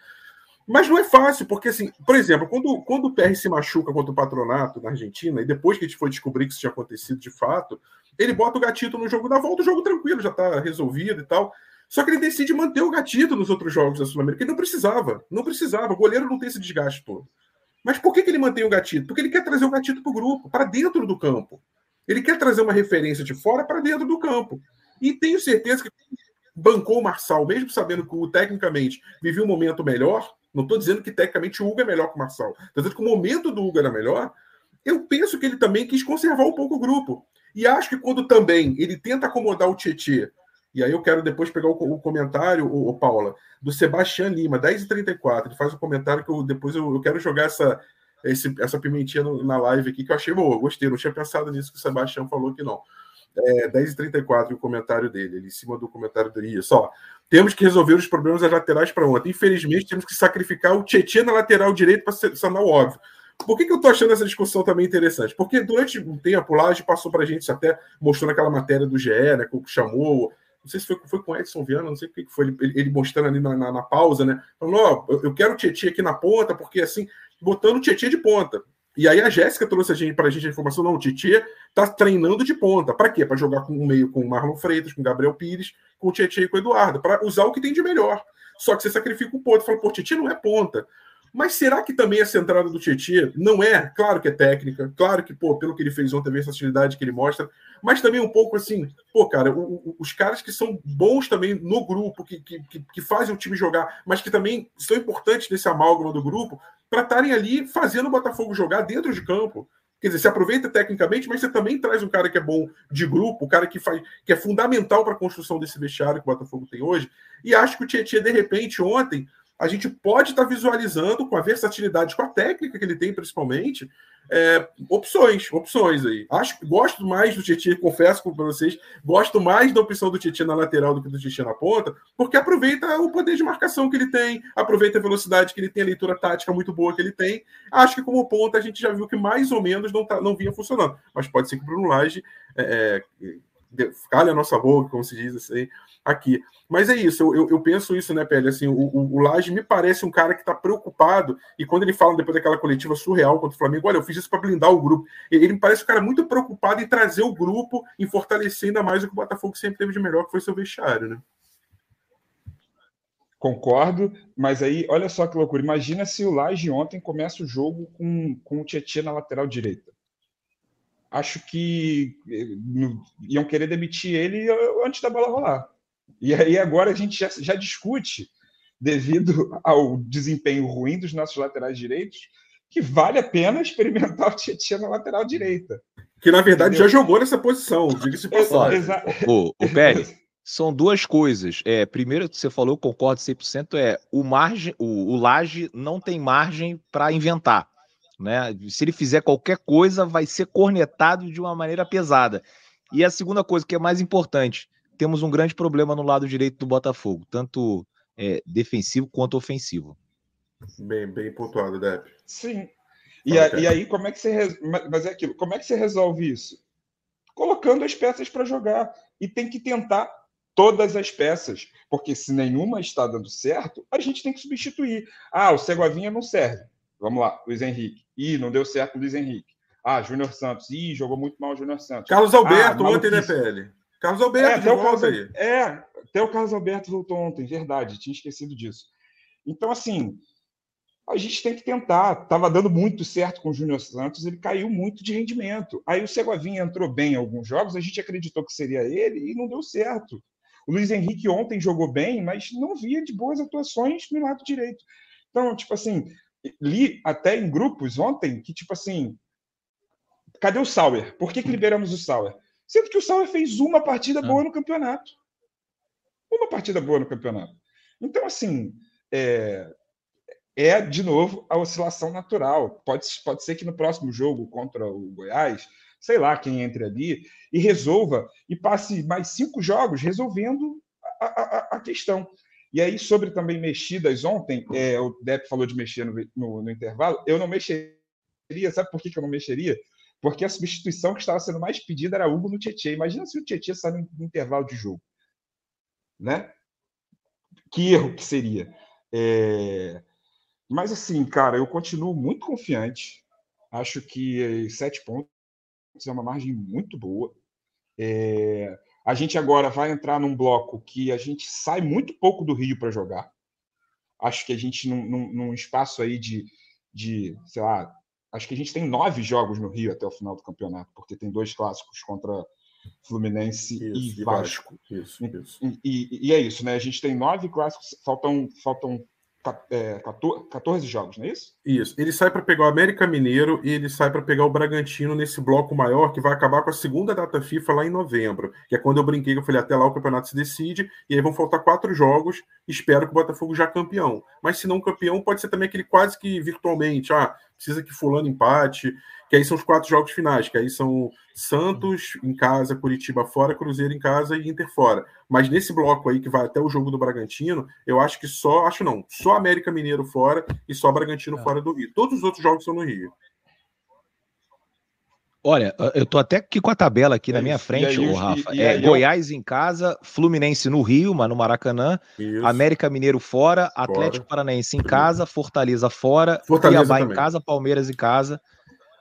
Mas não é fácil, porque, assim, por exemplo, quando, quando o PR se machuca contra o patronato na Argentina, e depois que a gente foi descobrir que isso tinha acontecido de fato, ele bota o gatito no jogo da volta, o jogo tranquilo, já está resolvido e tal. Só que ele decide manter o gatito nos outros jogos da Sul-América. Ele não precisava, não precisava. O goleiro não tem esse desgaste todo. Mas por que, que ele mantém o gatito? Porque ele quer trazer o gatito para o grupo, para dentro do campo. Ele quer trazer uma referência de fora para dentro do campo. E tenho certeza que bancou o Marçal, mesmo sabendo que o tecnicamente vivia um momento melhor. Não estou dizendo que tecnicamente o Hugo é melhor que o Marçal. Estou dizendo que o momento do Hugo era melhor. Eu penso que ele também quis conservar um pouco o grupo. E acho que quando também ele tenta acomodar o Tietê e aí eu quero depois pegar o, o comentário, o, o, Paula, do Sebastião Lima, 10h34. Ele faz um comentário que eu, depois eu, eu quero jogar essa, esse, essa pimentinha no, na live aqui, que eu achei boa, gostei. Não tinha pensado nisso que o Sebastião falou que não. É, 10h34 o comentário dele, ele em cima do comentário dele. Só, temos que resolver os problemas das laterais para ontem. Infelizmente, temos que sacrificar o Tietchan na lateral direito para sanar o óbvio. Por que, que eu estou achando essa discussão também interessante? Porque durante um tempo lá, a gente passou para a gente, até mostrou naquela matéria do GE, né, que chamou não sei se foi, foi com o Edson Viana, não sei o que foi, ele, ele mostrando ali na, na, na pausa, né? Falando, ó, oh, eu quero o Tietchan aqui na ponta, porque assim, botando o Tietchan de ponta. E aí a Jéssica trouxe a gente, para a gente a informação, não, o Tietchan tá treinando de ponta. Para quê? Para jogar com o meio com o Marlon Freitas, com o Gabriel Pires, com o Tietchan e com o Eduardo, para usar o que tem de melhor. Só que você sacrifica um ponto. Fala, pô, Tietchan não é ponta. Mas será que também essa entrada do Tietchan não é? Claro que é técnica, claro que, pô, pelo que ele fez ontem, a versatilidade que ele mostra, mas também um pouco assim, pô, cara, o, o, os caras que são bons também no grupo, que, que, que, fazem o time jogar, mas que também são importantes nesse amálgama do grupo, para estarem ali fazendo o Botafogo jogar dentro de campo. Quer dizer, se aproveita tecnicamente, mas você também traz um cara que é bom de grupo, um cara que faz, que é fundamental para a construção desse vestiário que o Botafogo tem hoje. E acho que o Tietchan, de repente, ontem, a gente pode estar tá visualizando com a versatilidade, com a técnica que ele tem, principalmente, é, opções, opções aí. Acho gosto mais do Tietchan, confesso para vocês, gosto mais da opção do Tietchan na lateral do que do Tietchan na ponta, porque aproveita o poder de marcação que ele tem, aproveita a velocidade que ele tem, a leitura tática muito boa que ele tem. Acho que como ponta a gente já viu que mais ou menos não, tá, não vinha funcionando, mas pode ser que o Bruno Lage é, é, calhe a nossa boca, como se diz assim, aqui. Mas é isso, eu, eu, penso isso, né, Pele? Assim, o, o, o Laje me parece um cara que está preocupado, e quando ele fala depois daquela coletiva surreal contra o Flamengo, olha, eu fiz isso para blindar o grupo. Ele me parece um cara muito preocupado em trazer o grupo, em fortalecer ainda mais o que o Botafogo sempre teve de melhor, que foi seu vestiário, né? Concordo, mas aí, olha só que loucura. Imagina se o Laje ontem começa o jogo com, com o Tietchan na lateral direita. Acho que eh, iam querer demitir ele antes da bola rolar. E aí agora a gente já, já discute, devido ao desempenho ruim dos nossos laterais direitos, que vale a pena experimentar o Tietchan na lateral direita. Que na verdade Entendeu? já jogou nessa posição, diga-se passagem. O, o Pérez, são duas coisas. É, primeiro, você falou, concordo 100%, é o margem, o, o Laje não tem margem para inventar. Né? Se ele fizer qualquer coisa, vai ser cornetado de uma maneira pesada. E a segunda coisa, que é mais importante, temos um grande problema no lado direito do Botafogo, tanto é, defensivo quanto ofensivo. Bem, bem pontuado, Dep. Sim. E, a, e, aí, como é que você. Mas é aquilo, como é que você resolve isso? Colocando as peças para jogar. E tem que tentar todas as peças. Porque se nenhuma está dando certo, a gente tem que substituir. Ah, o Segovinha não serve. Vamos lá, Luiz Henrique. Ih, não deu certo o Luiz Henrique. Ah, Júnior Santos. Ih, jogou muito mal o Júnior Santos. Carlos Alberto, ah, ontem, né, PL? Carlos Alberto, é, até o Carlos, aí. É, até o Carlos Alberto voltou ontem, verdade, tinha esquecido disso. Então, assim, a gente tem que tentar. Estava dando muito certo com o Júnior Santos, ele caiu muito de rendimento. Aí o Segovinha entrou bem em alguns jogos, a gente acreditou que seria ele e não deu certo. O Luiz Henrique ontem jogou bem, mas não via de boas atuações no lado direito. Então, tipo assim, li até em grupos ontem que, tipo assim, cadê o Sauer? Por que, que liberamos o Sauer? Sendo que o Sauer fez uma partida boa ah. no campeonato. Uma partida boa no campeonato. Então, assim, é, é de novo a oscilação natural. Pode, pode ser que no próximo jogo contra o Goiás, sei lá quem entre ali e resolva e passe mais cinco jogos resolvendo a, a, a questão. E aí, sobre também mexidas ontem, é, o Depp falou de mexer no, no, no intervalo, eu não mexeria. Sabe por que, que eu não mexeria? porque a substituição que estava sendo mais pedida era Hugo no Tietchan. Imagina se o Tietchan sai no intervalo de jogo. Né? Que erro que seria. É... Mas assim, cara, eu continuo muito confiante. Acho que sete pontos é uma margem muito boa. É... A gente agora vai entrar num bloco que a gente sai muito pouco do Rio para jogar. Acho que a gente, num, num, num espaço aí de, de, sei lá, acho que a gente tem nove jogos no Rio até o final do campeonato, porque tem dois clássicos contra Fluminense isso, e Vasco. Isso, isso. E, e, e, é isso, né? A gente tem nove clássicos, faltam, faltam 14 é, jogos, não é isso? Isso. Ele sai para pegar o América Mineiro e ele sai para pegar o Bragantino nesse bloco maior que vai acabar com a segunda data FIFA lá em novembro, que é quando eu brinquei que eu falei até lá o campeonato se decide e aí vão faltar quatro jogos. Espero que o Botafogo já campeão. Mas se não campeão, pode ser também aquele quase que virtualmente, ah, precisa que fulano empate que aí são os quatro jogos finais, que aí são Santos em casa, Curitiba fora, Cruzeiro em casa e Inter fora. Mas nesse bloco aí que vai até o jogo do Bragantino, eu acho que só, acho não, só América Mineiro fora e só Bragantino é. fora do Rio. Todos os outros jogos são no Rio. Olha, eu tô até aqui com a tabela aqui é na minha frente, aí, Rafa. E, e é, Goiás em casa, Fluminense no Rio, mas no Maracanã, isso. América Mineiro fora, Atlético fora. Paranaense em casa, Fortaleza fora, Fortaleza Cuiabá também. em casa, Palmeiras em casa.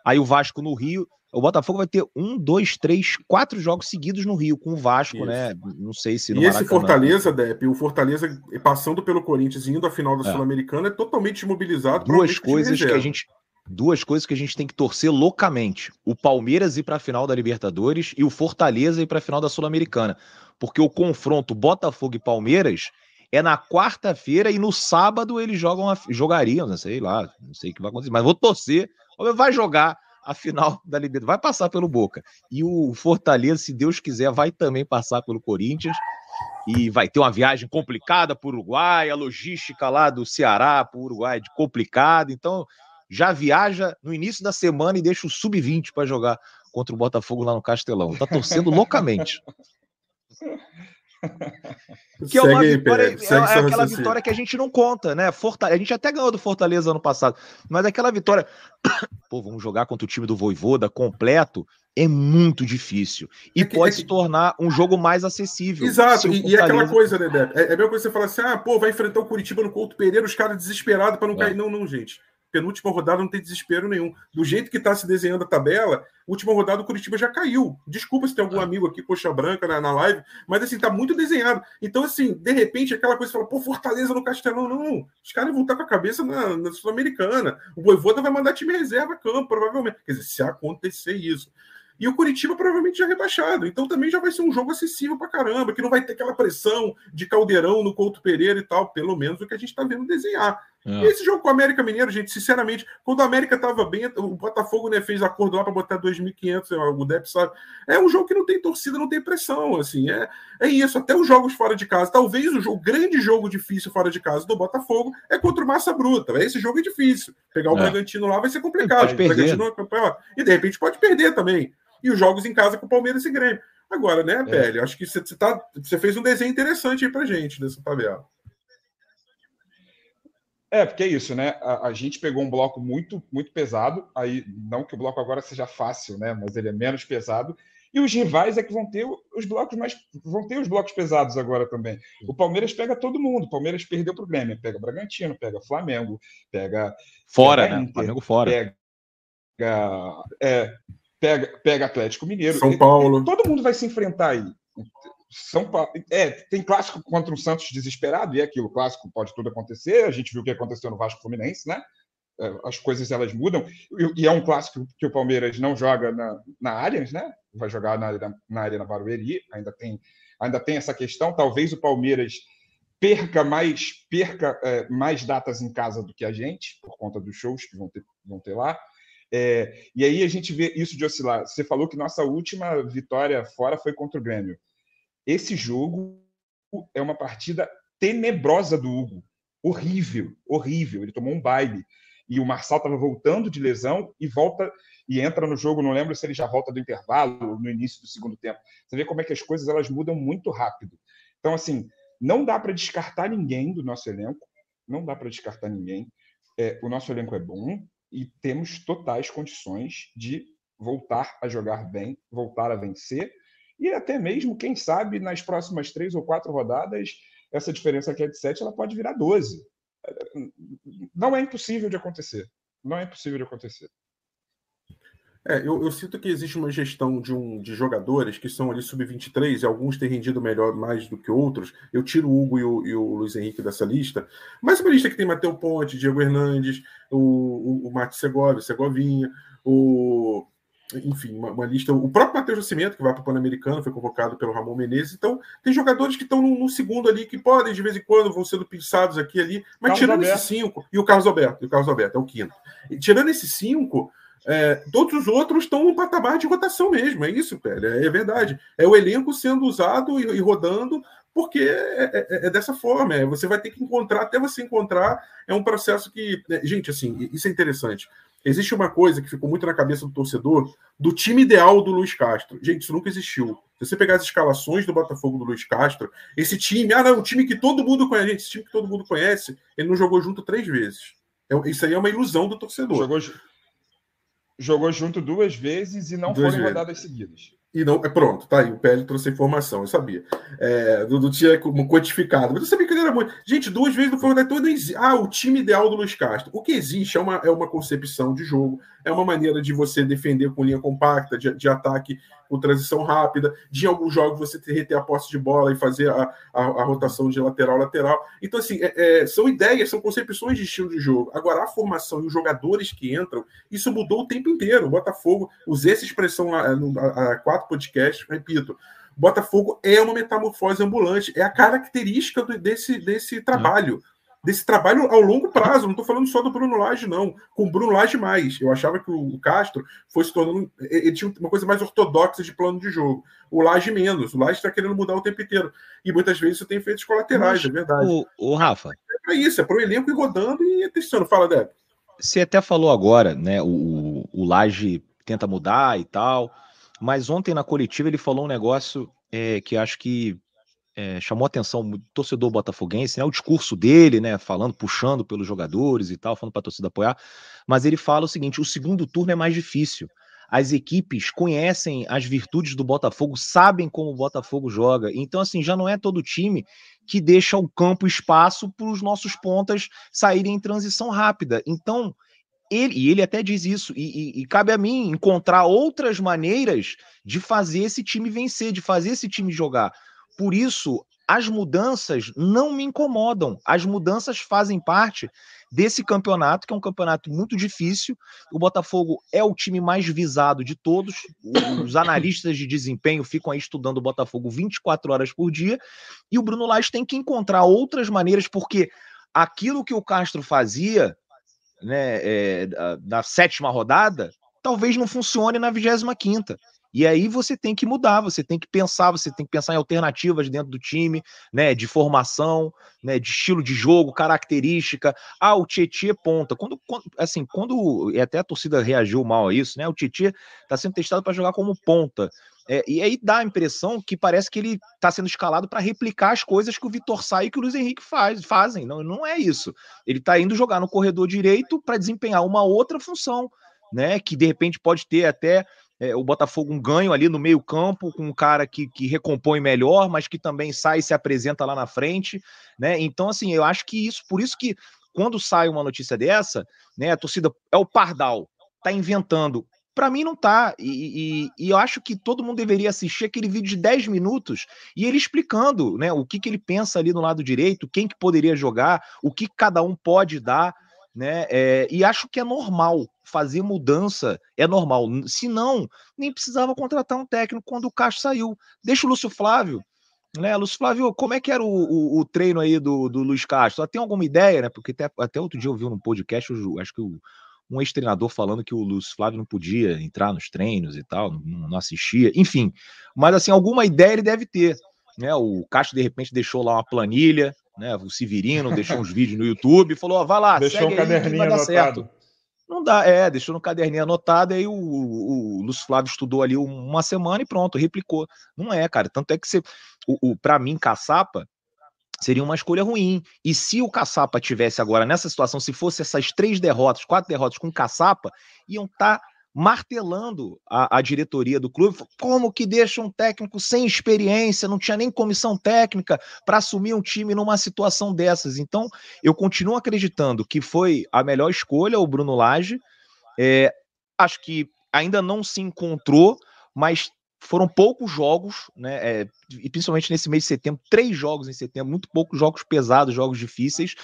Aí o Vasco no Rio. O Botafogo vai ter um, dois, três, quatro jogos seguidos no Rio, com o Vasco, Isso. né? Não sei se. No e esse Fortaleza, Depp, o Fortaleza passando pelo Corinthians e indo à final da é. Sul-Americana é totalmente desmobilizado. Duas coisas que a gente. Duas coisas que a gente tem que torcer loucamente: o Palmeiras ir para a final da Libertadores e o Fortaleza ir para a final da Sul-Americana. Porque o confronto Botafogo e Palmeiras é na quarta-feira e no sábado eles jogam a, jogariam, não sei lá, não sei o que vai acontecer, mas vou torcer. Vai jogar a final da Libertadores, vai passar pelo Boca. E o Fortaleza, se Deus quiser, vai também passar pelo Corinthians. E vai ter uma viagem complicada para o Uruguai, a logística lá do Ceará para o Uruguai é complicada. Então, já viaja no início da semana e deixa o sub-20 para jogar contra o Botafogo lá no Castelão. Tá torcendo loucamente. Que é uma vitória, é, é aquela vitória que a gente não conta, né? Fortaleza, a gente até ganhou do Fortaleza ano passado, mas aquela vitória, pô, vamos jogar contra o time do Voivoda completo, é muito difícil. E é que, pode é que... se tornar um jogo mais acessível. Exato, e, Fortaleza... e, aquela coisa, né, Débora? É, é a mesma coisa que você falar assim: ah, pô, vai enfrentar o Curitiba no Couto Pereira, os caras desesperados para não é. cair. Não, não, gente penúltima rodada não tem desespero nenhum. Do jeito que está se desenhando a tabela, última rodada o Curitiba já caiu. Desculpa se tem algum ah. amigo aqui, coxa branca, na, na live, mas assim, tá muito desenhado. Então, assim, de repente, aquela coisa fala, pô, Fortaleza no Castelão, não. Os caras vão estar com a cabeça na, na Sul-Americana. O Voivoda vai mandar time reserva a campo, provavelmente. Quer dizer, se acontecer isso. E o Curitiba provavelmente já rebaixado. Então também já vai ser um jogo acessível pra caramba, que não vai ter aquela pressão de caldeirão no Couto Pereira e tal, pelo menos o que a gente está vendo desenhar. É. esse jogo com o América Mineiro, gente, sinceramente, quando o América estava bem, o Botafogo né, fez acordo lá para botar 2.500, o Depp sabe. É um jogo que não tem torcida, não tem pressão, assim, é, é isso. Até os jogos fora de casa, talvez o, jogo, o grande jogo difícil fora de casa do Botafogo é contra o Massa Bruta. Esse jogo é difícil. Pegar o é. Bragantino lá vai ser complicado. Pode perder. E de repente pode perder também. E os jogos em casa com o Palmeiras e Grêmio. Agora, né, é. Acho que você, tá, você fez um desenho interessante aí pra gente nessa tabela. É, porque é isso, né? A, a, gente pegou um bloco muito, muito pesado. Aí, não que o bloco agora seja fácil, né? Mas ele é menos pesado. E os rivais é que vão ter os blocos mais. vão ter os blocos pesados agora também. O Palmeiras pega todo mundo. O Palmeiras perdeu para o Grêmio. Pega Bragantino, pega Flamengo, pega. Fora, pega né? Inter, Flamengo fora. Pega. É, pega, pega Atlético Mineiro. São Paulo. Todo mundo vai se enfrentar aí. São Paulo. É, tem clássico contra um Santos desesperado, e é aquilo, clássico pode tudo acontecer. A gente viu o que aconteceu no Vasco Fluminense, né? É, as coisas elas mudam. E, é um clássico que o Palmeiras não joga na, na Allianz, né? Vai jogar na, na Arena Barueri, ainda tem, ainda tem essa questão. Talvez o Palmeiras perca mais perca é, mais datas em casa do que a gente, por conta dos shows que vão ter, vão ter lá. É, e aí a gente vê isso de oscilar. Você falou que nossa última vitória fora foi contra o Grêmio. Esse jogo é uma partida tenebrosa do Hugo. Horrível, horrível. Ele tomou um baile. E o Marçal estava voltando de lesão e volta e entra no jogo. Não lembro se ele já volta do intervalo no início do segundo tempo. Você vê como é que as coisas elas mudam muito rápido. Então, assim, não dá para descartar ninguém do nosso elenco. Não dá para descartar ninguém. É, o nosso elenco é bom e temos totais condições de voltar a jogar bem, voltar a vencer e até mesmo, quem sabe, nas próximas três ou quatro rodadas, essa diferença que é de sete, ela pode virar 12. Não é impossível de acontecer. Não é impossível de acontecer. É, eu, eu, sinto que existe uma gestão de, um, de jogadores que são ali sub-23 e alguns têm rendido melhor mais do que outros. Eu tiro o Hugo e o, e o Luiz Henrique dessa lista, mas uma lista que tem Matheus Ponte, Diego Hernandes, o, o, o Segovia, Segovinha, o enfim, uma, uma, lista. O próprio Matheus Nascimento, que vai para o Pan-Americano, foi convocado pelo Ramon Menezes. Então, tem jogadores que estão no, no, segundo ali, que podem, de vez em quando, vão sendo pensados aqui ali. Mas Carlos tirando esses cinco, e o Carlos Alberto, e o Carlos Alberto é o quinto. E, tirando esses cinco, é, todos os outros estão no patamar de rotação mesmo. É isso, velho. É, é verdade. É o elenco sendo usado e, e rodando porque é, é, é, dessa forma. É, você vai ter que encontrar, até você encontrar, é um processo que. Né, gente, assim, isso é interessante. Existe uma coisa que ficou muito na cabeça do torcedor do time ideal do Luiz Castro. Gente, isso nunca existiu. Se você pegar as escalações do Botafogo do Luiz Castro, esse time, ah, não, o time que todo mundo conhece, esse time que todo mundo conhece, ele não jogou junto três vezes. É, isso aí é uma ilusão do torcedor. Jogou, jogou junto duas vezes e não duas foram vezes. rodadas seguidas. E não, é pronto, tá aí. O PL trouxe a informação, eu sabia. É, do, do tinha como quantificado, mas eu sabia que era muito. Gente, duas vezes no Fortnite não existe. Ah, o time ideal do Luiz Castro. O que existe é uma, é uma concepção de jogo, é uma maneira de você defender com linha compacta, de, de ataque com transição rápida, de alguns jogos você ter, a posse de bola e fazer a, a, a rotação de lateral lateral. Então, assim, é, é, são ideias, são concepções de estilo de jogo. Agora, a formação e os jogadores que entram, isso mudou o tempo inteiro. O Botafogo, usei essa expressão a, a quatro podcasts, repito. Botafogo é uma metamorfose ambulante, é a característica desse, desse trabalho desse trabalho ao longo prazo. Não estou falando só do Bruno Lage, não. Com o Bruno Lage mais. Eu achava que o Castro fosse tornando. Ele tinha uma coisa mais ortodoxa de plano de jogo. O Lage menos. O Lage está querendo mudar o tempo inteiro. E muitas vezes isso tem efeitos colaterais, Mas, é verdade. O, o Rafa. É para isso, é para o elenco ir rodando e testando. Fala, Débora. Você até falou agora, né? O, o Laje tenta mudar e tal. Mas ontem na coletiva ele falou um negócio é, que acho que é, chamou atenção do torcedor botafoguense, né? O discurso dele, né? Falando, puxando pelos jogadores e tal, falando para a torcida apoiar. Mas ele fala o seguinte: o segundo turno é mais difícil. As equipes conhecem as virtudes do Botafogo, sabem como o Botafogo joga. Então, assim, já não é todo time que deixa o campo espaço para os nossos pontas saírem em transição rápida. Então, ele, e ele até diz isso, e, e, e, cabe a mim encontrar outras maneiras de fazer esse time vencer, de fazer esse time jogar. Por isso, as mudanças não me incomodam. As mudanças fazem parte desse campeonato, que é um campeonato muito difícil. O Botafogo é o time mais visado de todos. Os analistas de desempenho ficam aí estudando o Botafogo 24 horas por dia. E o Bruno Lage tem que encontrar outras maneiras, porque aquilo que o Castro fazia né, é, na sétima rodada talvez não funcione na 25 quinta. E aí você tem que mudar, você tem que pensar, você tem que pensar em alternativas dentro do time, né, de formação, né, de estilo de jogo, característica. Ah, o Tietchan ponta. Quando, quando, assim, quando e até a torcida reagiu mal a isso, né? O Tietchan está sendo testado para jogar como ponta. É, e aí dá a impressão que parece que ele está sendo escalado para replicar as coisas que o Vitor Sá e que o Luiz Henrique faz, fazem. Não, não é isso. Ele está indo jogar no corredor direito para desempenhar uma outra função, né? Que de repente pode ter até é, o Botafogo um ganho ali no meio-campo, com um cara que, que recompõe melhor, mas que também sai e se apresenta lá na frente, né? Então, assim, eu acho que isso, por isso que quando sai uma notícia dessa, né, a torcida é o Pardal, tá inventando. Para mim não tá. E, e, e, eu acho que todo mundo deveria assistir aquele vídeo de 10 minutos e ele explicando né, o que, que ele pensa ali no lado direito, quem que poderia jogar, o que cada um pode dar né? É, e acho que é normal fazer mudança, é normal. Se não, nem precisava contratar um técnico quando o Castro saiu. Deixa o Lúcio Flávio. Né, Lúcio Flávio, como é que era o, o, o treino aí do, do Luiz Castro? Tem alguma ideia, né? Porque até, até outro dia eu vi num podcast, eu, acho que o, um ex-treinador falando que o Lúcio Flávio não podia entrar nos treinos e tal, não, não, assistia, enfim. Mas assim, alguma ideia ele deve ter. Né? O Castro, de repente, deixou lá uma planilha, né? O Severino deixou uns vídeos no YouTube, falou: ó, vai lá, deixou um caderninho aí, anotado. Certo. Não dá, é, deixou no caderninho anotado, aí o, o, o Lúcio Flávio estudou ali uma semana e pronto, replicou. Não é, cara. Tanto é que você, o, o para mim, caçapa seria uma escolha ruim. E se o caçapa tivesse agora nessa situação, se fosse essas três derrotas, quatro derrotas com caçapa, iam estar tá martelando a, a, diretoria do clube. Como que deixa um técnico sem experiência, não tinha nem comissão técnica para assumir um time numa situação dessas? Então, eu continuo acreditando que foi a melhor escolha o Bruno Lage. É, acho que ainda não se encontrou, mas foram poucos jogos, né? É, e principalmente nesse mês de setembro, três jogos em setembro, muito poucos jogos pesados, jogos difíceis.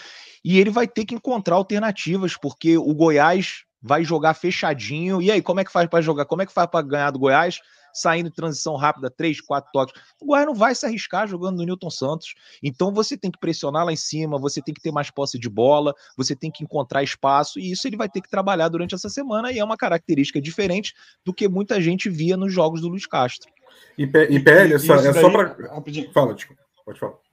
E ele vai ter que encontrar alternativas, porque o Goiás vai jogar fechadinho. E aí, como é que faz para jogar? Como é que faz para ganhar do Goiás? Saindo de transição rápida, três, quatro toques. O Goiás não vai se arriscar jogando no Newton Santos. Então você tem que pressionar lá em cima, você tem que ter mais posse de bola, você tem que encontrar espaço, e isso ele vai ter que trabalhar durante essa semana, e é uma característica diferente do que muita gente via nos jogos do Luiz Castro. E, e PL, essa, é só para. Fala, desculpa. Pode falar.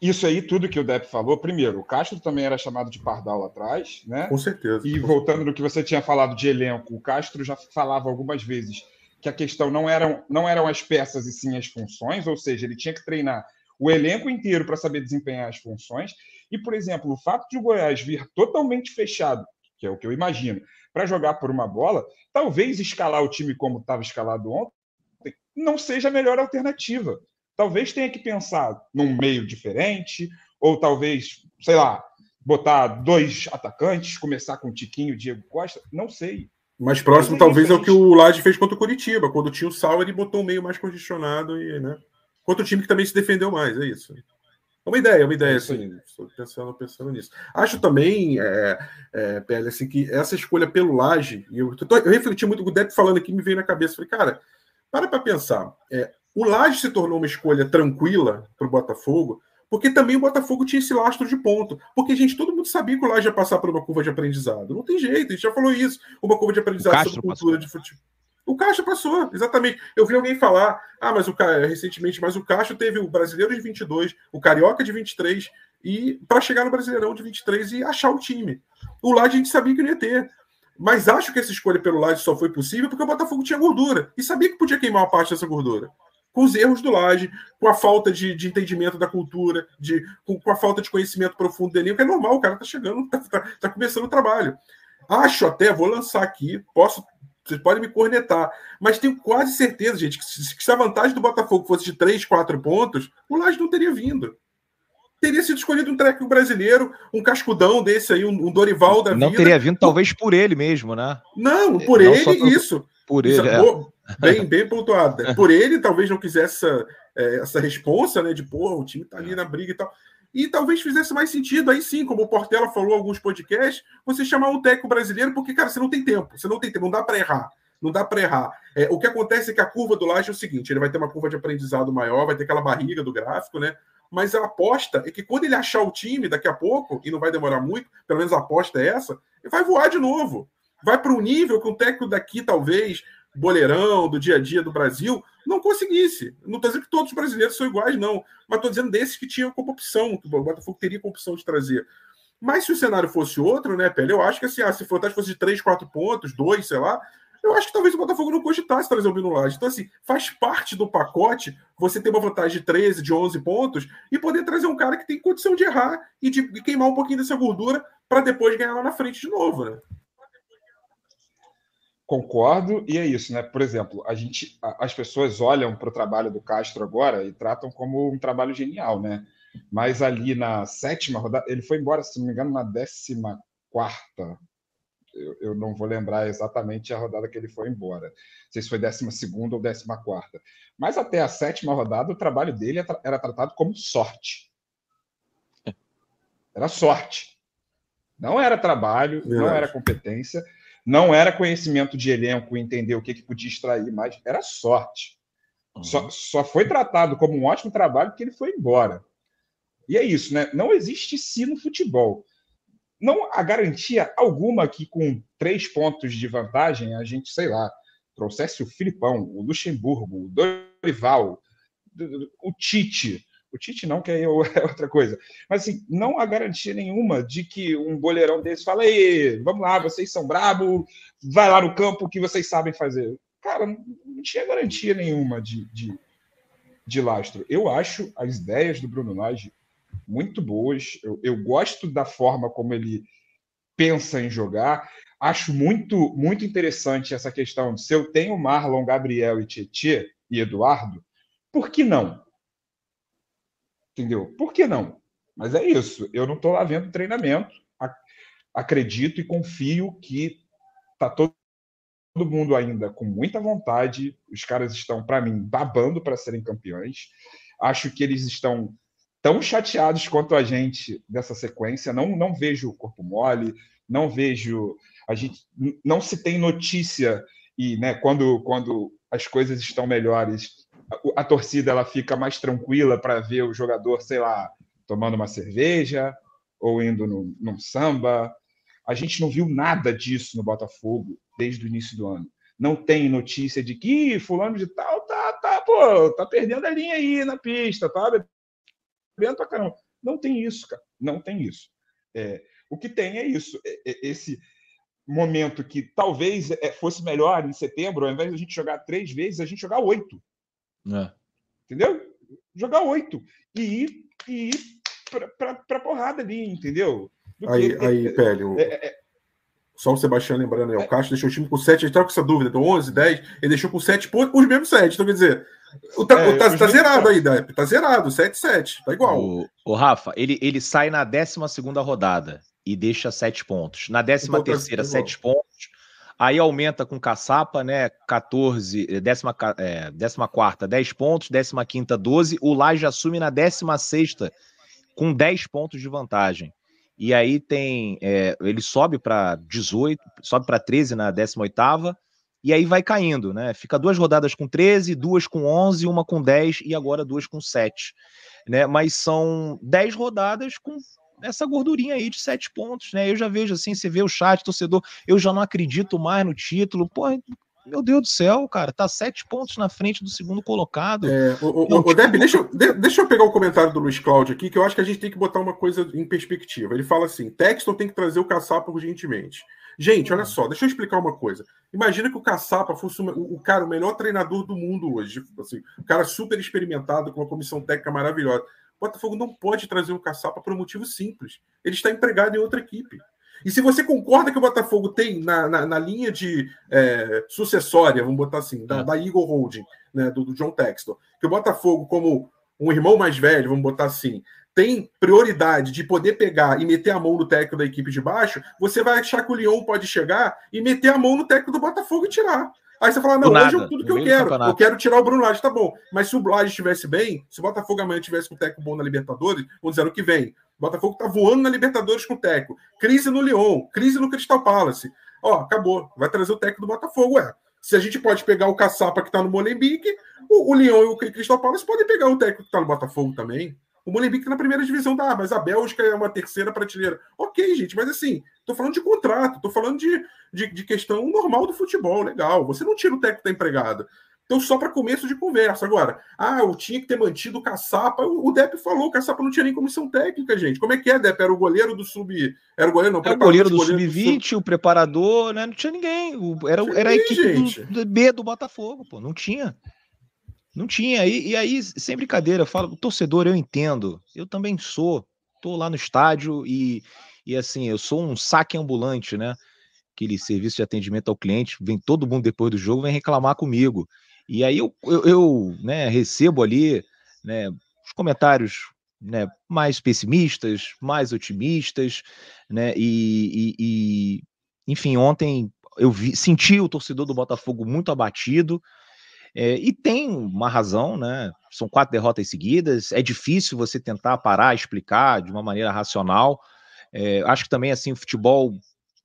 Isso aí, tudo que o Depp falou, primeiro, o Castro também era chamado de Pardal lá atrás, né? Com certeza. E voltando no que você tinha falado de elenco, o Castro já falava algumas vezes que a questão não eram, não eram as peças e sim as funções, ou seja, ele tinha que treinar o elenco inteiro para saber desempenhar as funções. E, por exemplo, o fato de o Goiás vir totalmente fechado, que é o que eu imagino, para jogar por uma bola, talvez escalar o time como estava escalado ontem, não seja a melhor alternativa. Talvez tenha que pensar num meio diferente, ou talvez, sei lá, botar dois atacantes, começar com o Tiquinho, Diego Costa, não sei. Mais próximo, é talvez, é o que o Laje fez contra o Curitiba. Quando tinha o Sal, ele botou o meio mais congestionado e, né? Contra o time que também se defendeu mais, é isso. É uma ideia, é uma ideia, assim. Estou pensando, pensando nisso. Acho também, é, é, Pele, assim, que essa escolha pelo Laje, eu, eu, eu refleti muito com o Depp falando aqui, me veio na cabeça. Falei, cara, para para pensar. É, o Laje se tornou uma escolha tranquila para o Botafogo, porque também o Botafogo tinha esse lastro de ponto. Porque, gente, todo mundo sabia que o Laje ia passar por uma curva de aprendizado. Não tem jeito, a gente já falou isso. Uma curva de aprendizado sobre cultura passou. de futebol. O Caixa passou, exatamente. Eu vi alguém falar, ah, mas o Caixa, recentemente, mas o Caixa teve o Brasileiro de 22, o Carioca de 23, e para chegar no Brasileirão de 23 e achar o time. O Laje a gente sabia que não ia ter. Mas acho que essa escolha pelo Laje só foi possível porque o Botafogo tinha gordura e sabia que podia queimar uma parte dessa gordura com os erros do Laje, com a falta de, de entendimento da cultura, de, com, com, a falta de conhecimento profundo do elenco. É normal, o cara tá chegando, tá, tá, tá começando o trabalho. Acho até, vou lançar aqui, posso vocês podem me cornetar, mas tenho quase certeza, gente, que se, que a vantagem do Botafogo fosse de 3, 4 pontos, o Laje não teria vindo. Teria sido escolhido um técnico brasileiro, um cascudão desse aí, um, Dorival da não vida. Não teria vindo, talvez por ele mesmo, né? Não, por não ele, por, isso. Por ele. É. Bem, bem pontuado. Por ele, talvez não quisesse essa, é, essa responsa, né? De, pô, o time tá ali na briga e tal. E talvez fizesse mais sentido, aí sim, como o Portela falou em alguns podcasts, você chamar um técnico brasileiro, porque, cara, você não tem tempo, você não tem tempo, não dá para errar. Não dá para errar. É, o que acontece é que a curva do Laje é o seguinte: ele vai ter uma curva de aprendizado maior, vai ter aquela barriga do gráfico, né? Mas a aposta é que quando ele achar o time daqui a pouco, e não vai demorar muito, pelo menos a aposta é essa, ele vai voar de novo. Vai para um nível que o técnico daqui, talvez, boleirão, do dia a dia do Brasil, não conseguisse. Não estou dizendo que todos os brasileiros são iguais, não. Mas estou dizendo desses que tinham como opção, que o Botafogo teria como opção de trazer. Mas se o cenário fosse outro, né, Pele? Eu acho que assim, ah, se o Fantástico fosse de 3, 4 pontos, 2, sei lá, eu acho que talvez o Botafogo não cogitasse trazer o Lage. Então, assim, faz parte do pacote você ter uma vantagem de 13, de 11 pontos e poder trazer um cara que tem condição de errar e de queimar um pouquinho dessa gordura para depois ganhar lá na frente de novo, né? Concordo, e é isso, né? Por exemplo, a gente, as pessoas olham para o trabalho do Castro agora e tratam como um trabalho genial, né? Mas ali na sétima rodada, ele foi embora, se não me engano, na décima quarta. Eu, eu não vou lembrar exatamente a rodada que ele foi embora. Não sei se foi décima segunda ou décima quarta. Mas até a sétima rodada, o trabalho dele era tratado como sorte. Era sorte. Não era trabalho, não era competência não era conhecimento de elenco, entender o que, que podia extrair, mas era sorte. Uhum. Só, só foi tratado como um ótimo trabalho porque ele foi embora. E é isso, né? Não existe si no futebol. Não há garantia alguma que com três pontos de vantagem a gente, sei lá, trouxesse o Filipão, o Luxemburgo, o Dorival, o Tite, o Tite não, que aí é outra coisa. Mas assim, não há garantia nenhuma de que um boleirão desse fala: vamos lá, vocês são brabo, vai lá no campo que vocês sabem fazer. Cara, não tinha garantia nenhuma de, de, de lastro. Eu acho as ideias do Bruno Lage muito boas. Eu, eu gosto da forma como ele pensa em jogar. Acho muito, muito interessante essa questão se eu tenho Marlon, Gabriel e Tietê e Eduardo, por que não? Entendeu? Por que não? Mas é isso. Eu não estou lá vendo treinamento. Acredito e confio que está todo mundo ainda com muita vontade. Os caras estão, para mim, babando para serem campeões. Acho que eles estão tão chateados quanto a gente dessa sequência. Não, não vejo o corpo mole, não vejo. A gente não se tem notícia e, né, quando, quando as coisas estão melhores, a, torcida ela fica mais tranquila para ver o jogador, sei lá, tomando uma cerveja ou indo no, num samba. A gente não viu nada disso no Botafogo desde o início do ano. Não tem notícia de que fulano de tal tá, tá, pô, tá perdendo a linha aí na pista, tá bebendo pra caramba. Não tem isso, cara. Não tem isso. É, o que tem é isso. É, é, esse momento que talvez é, fosse melhor em setembro, ao invés de a gente jogar três vezes, a gente jogar oito. É. Entendeu? Jogar oito e ir, e ir pra, pra, pra porrada ali, entendeu? Do aí, que, aí, é, Pélio. É, é, Só o Sebastião lembrando aí, o Castro deixou o time com 7, ele estava com essa dúvida, do 11, 10, ele deixou com 7 pontos, os mesmos 7. Então, quer dizer, o tá, é, tá, tá zerado aí, tá zerado, 7, 7, tá igual. O, o Rafa, ele, ele sai na 12 rodada e deixa 7 pontos. Na 13 então, terceira, 7 pontos. Aí aumenta com caçapa, né? 14, décima, é, décima quarta, 10 pontos, décima quinta, 12. O Laje assume na décima sexta com 10 pontos de vantagem. E aí tem. É, ele sobe para 18, sobe para 13 na 18, e aí vai caindo, né? Fica duas rodadas com 13, duas com 11, uma com 10 e agora duas com 7. Né? Mas são 10 rodadas com essa gordurinha aí de 7 pontos, né? Eu já vejo assim, você vê o chat, torcedor, eu já não acredito mais no título. Pô, meu Deus do céu, cara, tá sete pontos na frente do segundo colocado. É, o, o, o Deb, deixa, eu, deixa eu pegar o comentário do Luiz Cláudio aqui, que eu acho que a gente tem que botar uma coisa em perspectiva. Ele fala assim: Texton tem que trazer o caçapa urgentemente. Gente, olha só, deixa eu explicar uma coisa. Imagina que o Caçapa fosse o, o cara, o melhor treinador do mundo hoje. Assim, um cara super experimentado, com uma comissão técnica maravilhosa. Botafogo não pode trazer o Caçapa por um motivo simples. Ele está empregado em outra equipe. E se você concorda que o Botafogo tem na, na, na linha de é, sucessória, vamos botar assim, da, é. da Eagle Holding, né, do, do John Texton, que o Botafogo, como um irmão mais velho, vamos botar assim, tem prioridade de poder pegar e meter a mão no técnico da equipe de baixo, você vai achar que o Lyon pode chegar e meter a mão no técnico do Botafogo e tirar. Aí você fala, não, hoje é tudo que eu quero. Eu quero tirar o Bruno Lage, tá bom. Mas se o Lage estivesse bem, se o Botafogo amanhã tivesse com o técnico bom na Libertadores, vamos dizer, ano que vem, o Botafogo tá voando na Libertadores com o técnico. Crise no Lyon, crise no Crystal Palace. Ó, acabou. Vai trazer o técnico do Botafogo, é. Se a gente pode pegar o Caçapa que tá no Molenbeek, o, o Lyon e o Crystal Palace podem pegar o técnico que tá no Botafogo também. O Molenbeek tá na primeira divisão, tá? Mas a Bélgica é uma terceira prateleira. Ok, gente, mas assim, tô falando de contrato, tô falando de, de, de questão normal do futebol, legal. Você não tira o técnico da empregada. Então, só para começo de conversa. Agora, ah, eu tinha que ter mantido o Caçapa. O, o Depp falou, o Caçapa não tinha nem comissão técnica, gente. Como é que é, Depp? Era o goleiro do sub. Era o goleiro, não, era o goleiro do sub-20, sub... o preparador, né? Não tinha ninguém. era, era a equipe do, do B do Botafogo, pô. Não tinha. Não tinha. E, e aí, sem brincadeira, eu falo, torcedor, eu entendo. Eu também sou. Tô lá no estádio e, e assim, eu sou um saque ambulante, né? Aquele serviço de atendimento ao cliente, vem todo mundo depois do jogo, vem reclamar comigo. E aí eu, eu, eu né, recebo ali né, os comentários né, mais pessimistas, mais otimistas, né? E, e, e enfim, ontem eu vi, senti o torcedor do Botafogo muito abatido, é, e tem uma razão, né? São quatro derrotas seguidas. É difícil você tentar parar, explicar de uma maneira racional. É, acho que também assim o futebol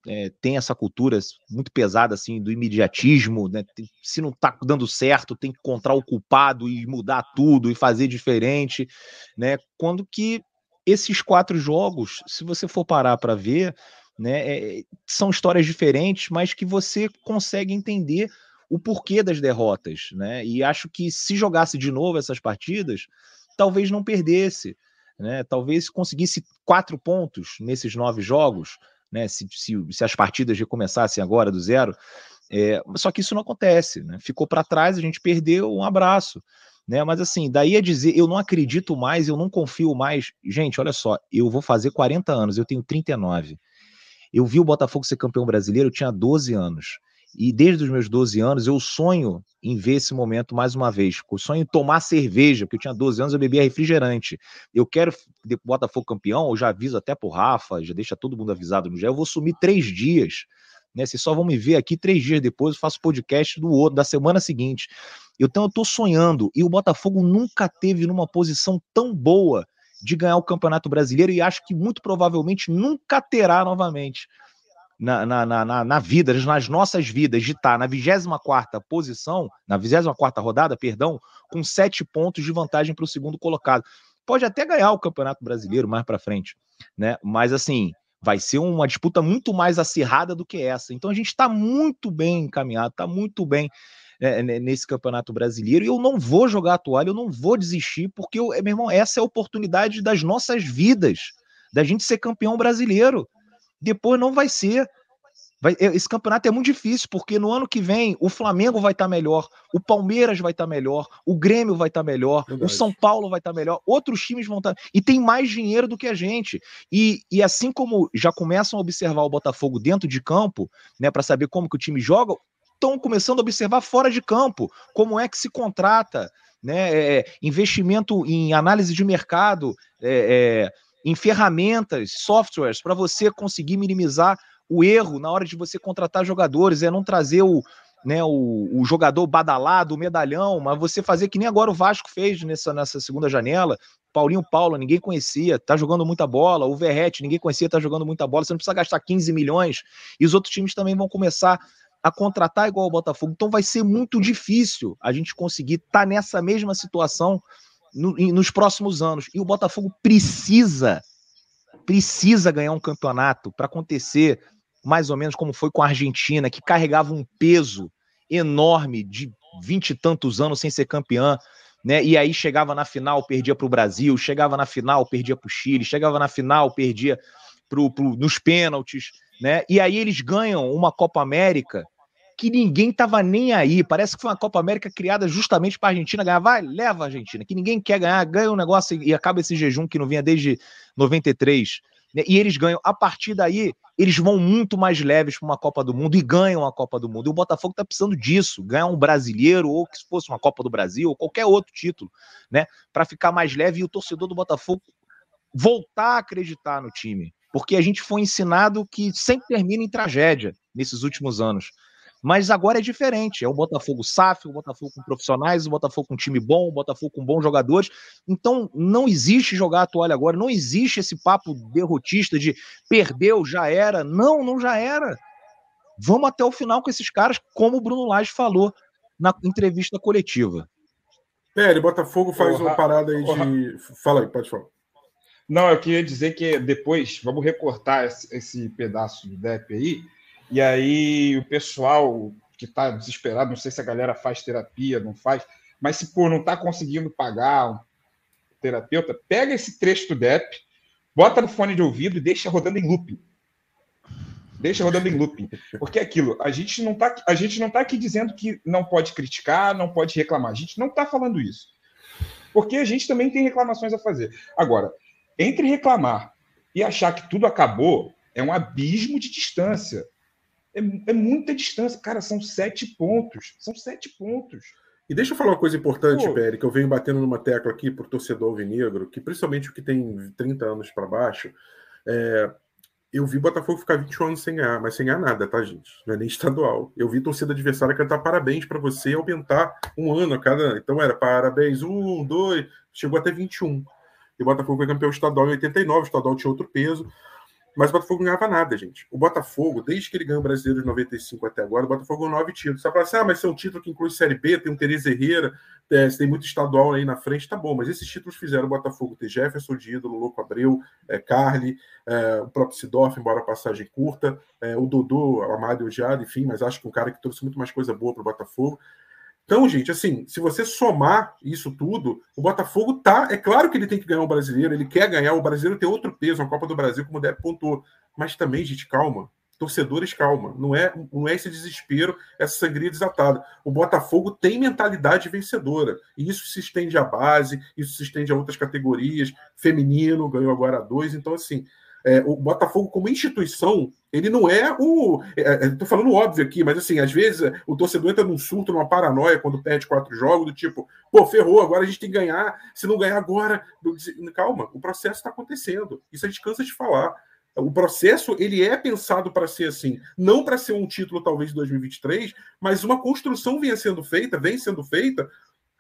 é, tem essa cultura muito pesada assim do imediatismo. Né? Se não está dando certo, tem que encontrar o culpado e mudar tudo e fazer diferente, né? Quando que esses quatro jogos, se você for parar para ver, né, é, são histórias diferentes, mas que você consegue entender o porquê das derrotas, né? E acho que se jogasse de novo essas partidas, talvez não perdesse, né? Talvez conseguisse quatro pontos nesses nove jogos, né? Se, se, se as partidas recomeçassem agora do zero, é, só que isso não acontece, né? Ficou para trás, a gente perdeu um abraço. Né, mas assim, daí a dizer, eu não acredito mais, eu não confio mais. Gente, olha só, eu vou fazer 40 anos, eu tenho 39. Eu vi o Botafogo ser campeão brasileiro, eu tinha 12 anos. E desde os meus 12 anos eu sonho em ver esse momento mais uma vez. Eu sonho em tomar cerveja, porque eu tinha 12 anos, eu bebia refrigerante. Eu quero Botafogo campeão, eu já aviso até pro Rafa, já deixa todo mundo avisado no. Eu vou sumir três dias. Né? Vocês só vão me ver aqui três dias depois, eu faço podcast do outro, da semana seguinte. Então eu tô sonhando. E o Botafogo nunca teve numa posição tão boa de ganhar o Campeonato Brasileiro e acho que muito provavelmente nunca terá novamente na, na, na, na vida, nas nossas vidas, de estar na 24 posição, na 24 rodada, perdão, com sete pontos de vantagem para o segundo colocado. Pode até ganhar o Campeonato Brasileiro mais para frente, né? Mas assim, vai ser uma disputa muito mais acirrada do que essa. Então a gente está muito bem encaminhado, está muito bem é, nesse Campeonato Brasileiro e eu não vou jogar a toalha, eu não vou desistir, porque, eu, meu irmão, essa é a oportunidade das nossas vidas, da gente ser campeão brasileiro depois não vai ser. Vai, esse campeonato é muito difícil, porque no ano que vem o Flamengo vai estar tá melhor, o Palmeiras vai estar tá melhor, o Grêmio vai estar tá melhor, Verdade. o São Paulo vai estar melhor, outros times vão estar. E tem mais dinheiro do que a gente. E, e assim como já começam a observar o Botafogo dentro de campo, né, para saber como que o time joga, estão começando a observar fora de campo como é que se contrata, né? É, investimento em análise de mercado, é, é, em ferramentas, softwares, para você conseguir minimizar o erro na hora de você contratar jogadores, é não trazer o, né, o, o, jogador badalado, o medalhão, mas você fazer que nem agora o Vasco fez nessa, nessa segunda janela. Paulinho Paula, ninguém conhecia, tá jogando muita bola. O Verrete, ninguém conhecia, tá jogando muita bola. Você não precisa gastar 15 milhões. E os outros times também vão começar a contratar igual o Botafogo. Então vai ser muito difícil a gente conseguir estar tá nessa mesma situação no, nos próximos anos. E o Botafogo precisa, precisa ganhar um campeonato para acontecer mais ou menos como foi com a Argentina, que carregava um peso enorme de vinte e tantos anos sem ser campeã. Né? E aí chegava na final, perdia para o Brasil, chegava na final, perdia para o Chile, chegava na final, perdia pro, pro, nos pênaltis, né? E aí eles ganham uma Copa América que ninguém tava nem aí. Parece que foi uma Copa América criada justamente para a Argentina ganhar. Vai, leva a Argentina, que ninguém quer ganhar, ganha um negócio e acaba esse jejum que não vinha desde 93. Né? E eles ganham. A partir daí, eles vão muito mais leves para uma Copa do Mundo e ganham a Copa do Mundo. E o Botafogo está precisando disso, ganhar um brasileiro ou que fosse uma Copa do Brasil ou qualquer outro título, né? Para ficar mais leve e o torcedor do Botafogo voltar a acreditar no time. Porque a gente foi ensinado que sempre termina em tragédia nesses últimos anos. Mas agora é diferente. É o Botafogo SAF, o Botafogo com profissionais, o Botafogo com time bom, o Botafogo com bons jogadores. Então não existe jogar a toalha agora, não existe esse papo derrotista de perdeu, já era. Não, não já era. Vamos até o final com esses caras, como o Bruno Lage falou na entrevista coletiva. Pera, Botafogo faz uma parada aí de. Fala aí, pode falar. Não, eu queria dizer que depois, vamos recortar esse, esse pedaço do DEP aí, e aí o pessoal que está desesperado, não sei se a galera faz terapia, não faz, mas se por não está conseguindo pagar um terapeuta, pega esse trecho do DEP, bota no fone de ouvido e deixa rodando em looping. Deixa rodando em looping. Porque é aquilo, a gente não está a gente não tá aqui dizendo que não pode criticar, não pode reclamar. A gente não está falando isso. Porque a gente também tem reclamações a fazer. Agora, entre reclamar e achar que tudo acabou, é um abismo de distância. É, é muita distância. Cara, são sete pontos. São sete pontos. E deixa eu falar uma coisa importante. Pérez, que eu venho batendo numa tecla aqui por torcedor alvinegro, que principalmente o que tem 30 anos para baixo, é, eu vi Botafogo ficar 21 anos sem ganhar, mas sem ganhar nada, tá, gente? Não é nem estadual. Eu vi torcida adversária cantar parabéns para você e aumentar um ano a cada. Então era parabéns, um, dois, chegou até 21. E o Botafogo foi campeão estadual em 89, o estadual tinha outro peso. Mas o Botafogo não ganhava nada, gente. O Botafogo, desde que ele ganhou o Brasileiro de 95 até agora, o Botafogo ganhou nove títulos. Você fala assim, ah, mas é um título que inclui Série B, tem um Tereza Herrera, é, tem muito estadual aí na frente, tá bom, mas esses títulos fizeram o Botafogo ter Jefferson de ídolo, Louco Abreu, é, Carly, é, o próprio Sidorf, embora a passagem curta, é, o Dodô, Amado e Odiado, enfim, mas acho que um cara que trouxe muito mais coisa boa para o Botafogo. Então, gente, assim, se você somar isso tudo, o Botafogo tá. É claro que ele tem que ganhar o brasileiro, ele quer ganhar, o brasileiro tem outro peso, a Copa do Brasil, como o pontuou. Mas também, gente, calma. Torcedores, calma. Não é, não é esse desespero, essa sangria desatada. O Botafogo tem mentalidade vencedora. E isso se estende à base, isso se estende a outras categorias. Feminino, ganhou agora dois. Então, assim, é, o Botafogo, como instituição, ele não é o. Estou é, é falando óbvio aqui, mas assim, às vezes o torcedor entra num surto, numa paranoia quando perde quatro jogos, do tipo, pô, ferrou, agora a gente tem que ganhar. Se não ganhar agora. Calma, o processo está acontecendo. Isso a gente cansa de falar. O processo ele é pensado para ser assim, não para ser um título talvez de 2023, mas uma construção vinha sendo feita, vem sendo feita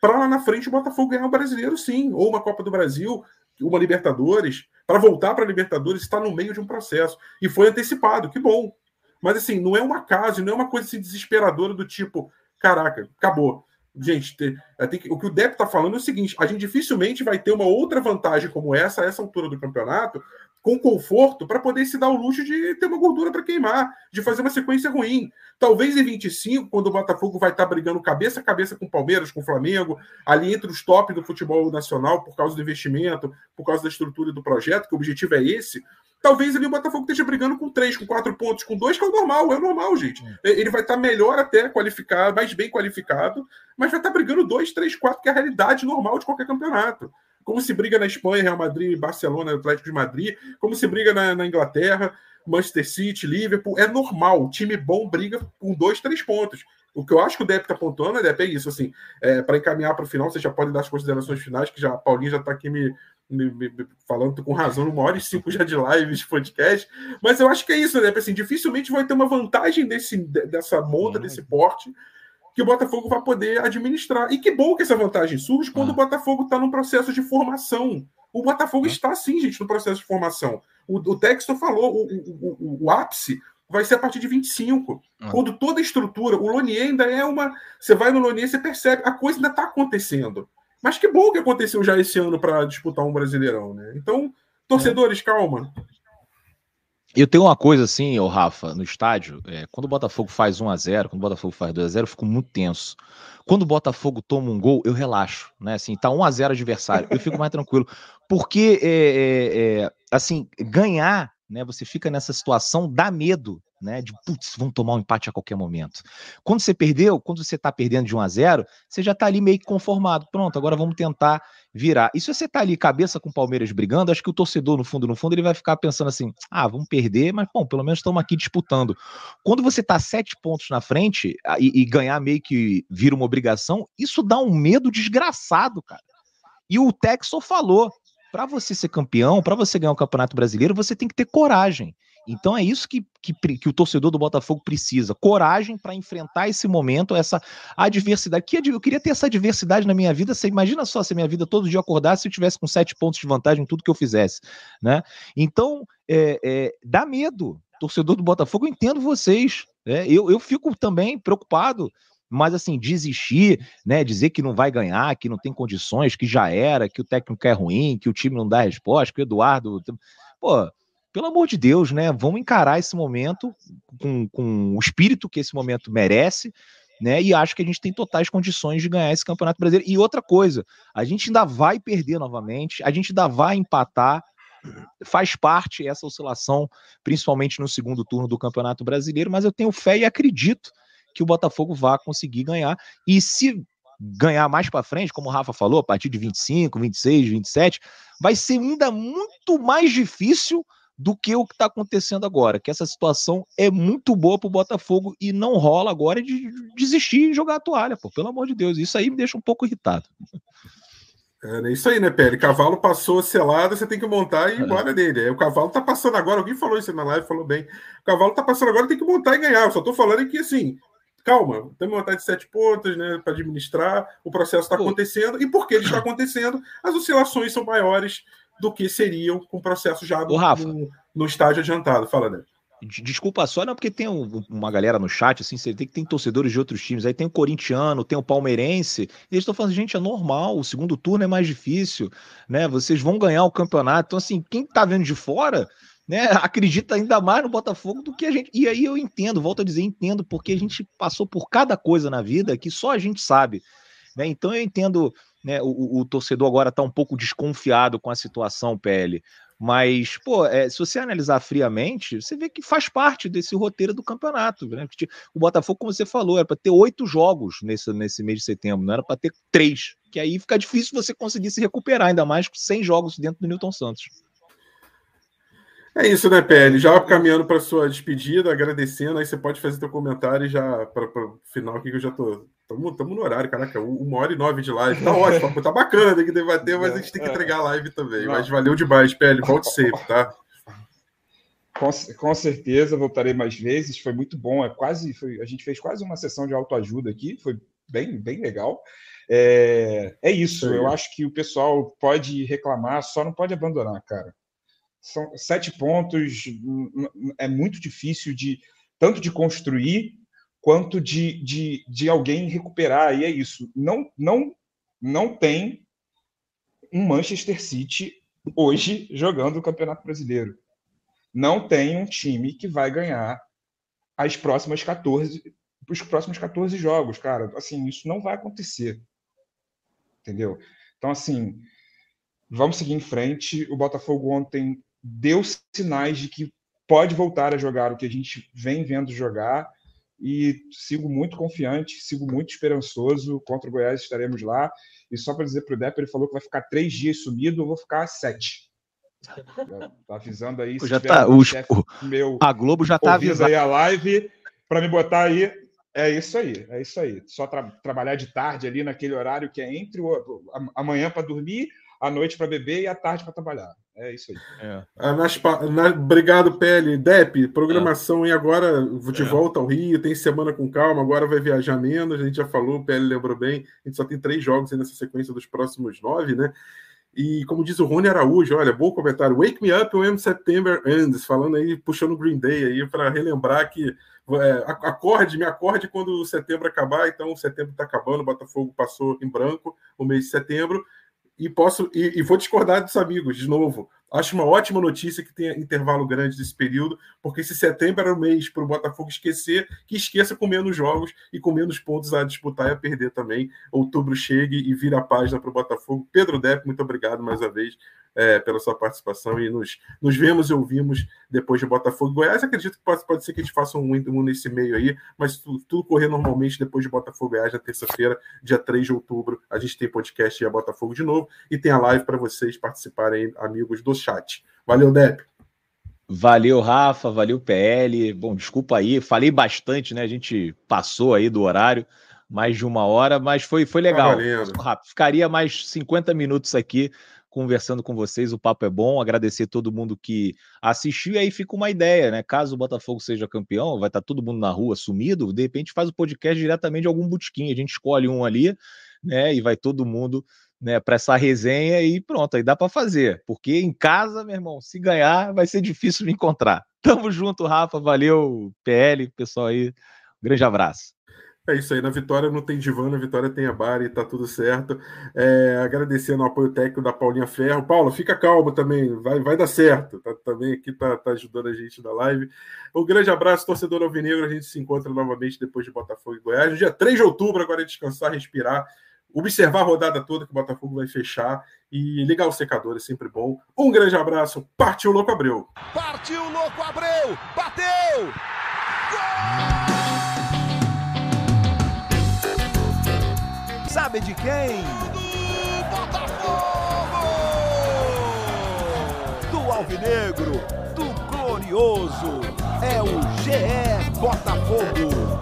para lá na frente o Botafogo ganhar o brasileiro, sim, ou uma Copa do Brasil, uma Libertadores, para voltar para a Libertadores, está no meio de um processo. E foi antecipado, que bom. Mas assim, não é um acaso, não é uma coisa assim, desesperadora do tipo, caraca, acabou. Gente, tem, tem que, o que o Depp está falando é o seguinte: a gente dificilmente vai ter uma outra vantagem como essa, a essa altura do campeonato, com conforto para poder se dar o luxo de ter uma gordura para queimar, de fazer uma sequência ruim. Talvez em 25, quando o Botafogo vai estar tá brigando cabeça a cabeça com o Palmeiras, com o Flamengo, ali entre os top do futebol nacional, por causa do investimento, por causa da estrutura do projeto, que o objetivo é esse. Talvez ali o Botafogo esteja brigando com três, com quatro pontos, com dois, que é o normal, é o normal, gente. Ele vai estar tá melhor até qualificado, mais bem qualificado, mas vai estar tá brigando dois, três, quatro, que é a realidade normal de qualquer campeonato como se briga na Espanha, Real Madrid, Barcelona, Atlético de Madrid, como se briga na, na Inglaterra, Manchester City, Liverpool. É normal, o time bom briga com dois, três pontos. O que eu acho que o Depp está apontando, Depp, é isso, assim, é, para encaminhar para o final, você já pode dar as considerações finais, que já a Paulinho já está aqui me, me, me, falando com razão, uma hora e cinco já de live, de podcast, mas eu acho que é isso, Depp, assim, dificilmente vai ter uma vantagem desse, dessa monta, desse porte, que o Botafogo vai poder administrar. E que bom que essa vantagem surge quando ah. o Botafogo está num processo de formação. O Botafogo ah. está, sim, gente, no processo de formação. O, o Texto falou, o, o, o, o, ápice vai ser a partir de 25. Ah. Quando toda a estrutura, o Lonier ainda é uma. Você vai no Lonier, você percebe, a coisa ainda está acontecendo. Mas que bom que aconteceu já esse ano para disputar um Brasileirão, né? Então, torcedores, é. calma. Eu tenho uma coisa assim, o Rafa, no estádio, é, quando o Botafogo faz 1 a 0 quando o Botafogo faz 2 a 0 eu fico muito tenso. Quando o Botafogo toma um gol, eu relaxo, né? Assim, tá 1 a 0 adversário, eu fico mais tranquilo. Porque, é, é, é, assim, ganhar, né? Você fica nessa situação, dá medo, né? De putz, vão tomar um empate a qualquer momento. Quando você perdeu, quando você tá perdendo de 1 a 0 você já tá ali meio que conformado. Pronto, agora vamos tentar virar. E se você tá ali cabeça com o Palmeiras brigando, acho que o torcedor, no fundo, no fundo, ele vai ficar pensando assim: ah, vamos perder, mas bom, pelo menos estamos aqui disputando. Quando você tá sete pontos na frente e, e ganhar meio que vira uma obrigação, isso dá um medo desgraçado, cara. E o Texo falou: para você ser campeão, para você ganhar o Campeonato Brasileiro, você tem que ter coragem. Então é isso que, que, que o torcedor do Botafogo precisa: coragem para enfrentar esse momento, essa adversidade. Que eu queria ter essa adversidade na minha vida. Você imagina só se a minha vida todo dia acordasse se eu tivesse com sete pontos de vantagem em tudo que eu fizesse, né? Então é, é, dá medo. Torcedor do Botafogo, eu entendo vocês. Né? Eu, eu fico também preocupado mas assim, desistir, né, dizer que não vai ganhar, que não tem condições, que já era, que o técnico é ruim, que o time não dá resposta, que o Eduardo, pô, pelo amor de Deus, né? Vamos encarar esse momento com, com o espírito que esse momento merece, né? E acho que a gente tem totais condições de ganhar esse Campeonato Brasileiro. E outra coisa, a gente ainda vai perder novamente, a gente ainda vai empatar. Faz parte essa oscilação, principalmente no segundo turno do Campeonato Brasileiro, mas eu tenho fé e acredito que o Botafogo vá conseguir ganhar. E se ganhar mais para frente, como o Rafa falou, a partir de 25, 26, 27, vai ser ainda muito mais difícil do que o que está acontecendo agora, que essa situação é muito boa para o Botafogo e não rola agora de desistir e jogar a toalha, pô, pelo amor de Deus, isso aí me deixa um pouco irritado. É isso aí, né, Pele? Cavalo passou selado, você tem que montar e ir é. embora dele. O cavalo tá passando agora, alguém falou isso na live, falou bem. O cavalo tá passando agora, tem que montar e ganhar. Eu só tô falando que, assim, calma, tem uma vontade de sete pontos, né, para administrar, o processo está acontecendo, e porque ele está acontecendo, as oscilações são maiores do que seriam com o processo já no, no, no estágio adiantado. Fala, né? Desculpa só, não, porque tem um, uma galera no chat, assim, você tem que tem torcedores de outros times, aí tem o corintiano, tem o palmeirense, e eles estão falando, gente, é normal, o segundo turno é mais difícil, né? Vocês vão ganhar o campeonato. Então, assim, quem tá vendo de fora, né, acredita ainda mais no Botafogo do que a gente. E aí eu entendo, volto a dizer, entendo, porque a gente passou por cada coisa na vida que só a gente sabe. Né? Então eu entendo né, o, o, torcedor agora está um pouco desconfiado com a situação, PL. Mas, pô, é, se você analisar friamente, você vê que faz parte desse roteiro do campeonato. Né? O Botafogo, como você falou, era para ter oito jogos nesse, nesse mês de setembro, não era para ter três. Que aí fica difícil você conseguir se recuperar, ainda mais com 100 jogos dentro do Newton Santos. É isso, né, PL? Já caminhando para sua despedida, agradecendo, aí você pode fazer seu comentário já para o final aqui, que eu já tô. Estamos no horário, caraca, uma hora e nove de live. Tá ótimo, tá bacana, tem que debater, mas a gente tem que entregar a live também. Mas valeu demais, PL. Volte sempre, tá? Com, com, certeza, voltarei mais vezes. Foi muito bom. É quase, foi, a gente fez quase uma sessão de autoajuda aqui. Foi bem, bem legal. É, é isso. Eu acho que o pessoal pode reclamar, só não pode abandonar, cara são sete pontos, é muito difícil de tanto de construir quanto de, de, de alguém recuperar. E é isso. Não, não, não tem um Manchester City hoje jogando o Campeonato Brasileiro. Não tem um time que vai ganhar as próximas 14, os próximos 14 jogos, cara. Assim, isso não vai acontecer. Entendeu? Então, assim, vamos seguir em frente. O Botafogo ontem deu sinais de que pode voltar a jogar o que a gente vem vendo jogar e sigo muito confiante, sigo muito esperançoso. Contra o Goiás estaremos lá. E só para dizer para o Depp, ele falou que vai ficar três dias sumido, eu vou ficar sete. Tá avisando aí. já tá, o, meu, a Globo já tá avisando aí a live para me botar aí. É isso aí, é isso aí. Só tra trabalhar de tarde ali naquele horário que é entre o, amanhã para dormir, a noite para beber e a tarde para trabalhar. É isso aí. É. Ah, nas, na, obrigado, Pele. Dep, programação é. e agora de é. volta ao Rio, tem semana com calma, agora vai viajar menos, a gente já falou, o Pele lembrou bem, a gente só tem três jogos nessa sequência dos próximos nove, né? E como diz o Rony Araújo, olha, bom comentário. Wake me up when September ends, falando aí, puxando o Green Day aí para relembrar que é, acorde, me acorde quando o setembro acabar. Então, setembro está acabando, o Botafogo passou em branco o mês de setembro e posso e, e, vou discordar dos amigos de novo. Acho uma ótima notícia que tenha intervalo grande desse período, porque se setembro era o mês para o Botafogo esquecer, que esqueça com menos jogos e com menos pontos a disputar e a perder também. Outubro chegue e vira a página para o Botafogo. Pedro Depp, muito obrigado mais uma vez é, pela sua participação e nos, nos vemos e ouvimos depois de Botafogo e Goiás. Acredito que pode, pode ser que a gente faça um, um nesse meio aí, mas tudo, tudo correr normalmente depois de Botafogo e Goiás, na terça-feira, dia 3 de outubro. A gente tem podcast e a Botafogo de novo e tem a live para vocês participarem, amigos do chat. Valeu, Depp. Valeu, Rafa, valeu, PL. Bom, desculpa aí, falei bastante, né? A gente passou aí do horário, mais de uma hora, mas foi, foi legal. Tá Ficaria mais 50 minutos aqui conversando com vocês. O papo é bom. Agradecer todo mundo que assistiu. E aí fica uma ideia, né? Caso o Botafogo seja campeão, vai estar todo mundo na rua sumido. De repente faz o podcast diretamente de algum botequim. A gente escolhe um ali, né? E vai todo mundo né, para essa resenha e pronto, aí dá para fazer. Porque em casa, meu irmão, se ganhar, vai ser difícil me encontrar. Tamo junto, Rafa. Valeu, PL, pessoal aí. Um grande abraço. É isso aí, na Vitória não tem divã, na Vitória tem a Bari, tá tudo certo. É, agradecendo o apoio técnico da Paulinha Ferro. Paulo, fica calmo também, vai, vai dar certo. Tá, também aqui tá, tá ajudando a gente na live. Um grande abraço, torcedor alvinegro. A gente se encontra novamente depois de Botafogo e Goiás. No dia 3 de outubro, agora é descansar, respirar, observar a rodada toda que o Botafogo vai fechar e ligar o secador, é sempre bom. Um grande abraço, partiu Louco Abreu! Partiu Louco Abreu! Bateu! Gol! Sabe de quem? Do Botafogo! Do Alvinegro, do Glorioso. É o GE Botafogo.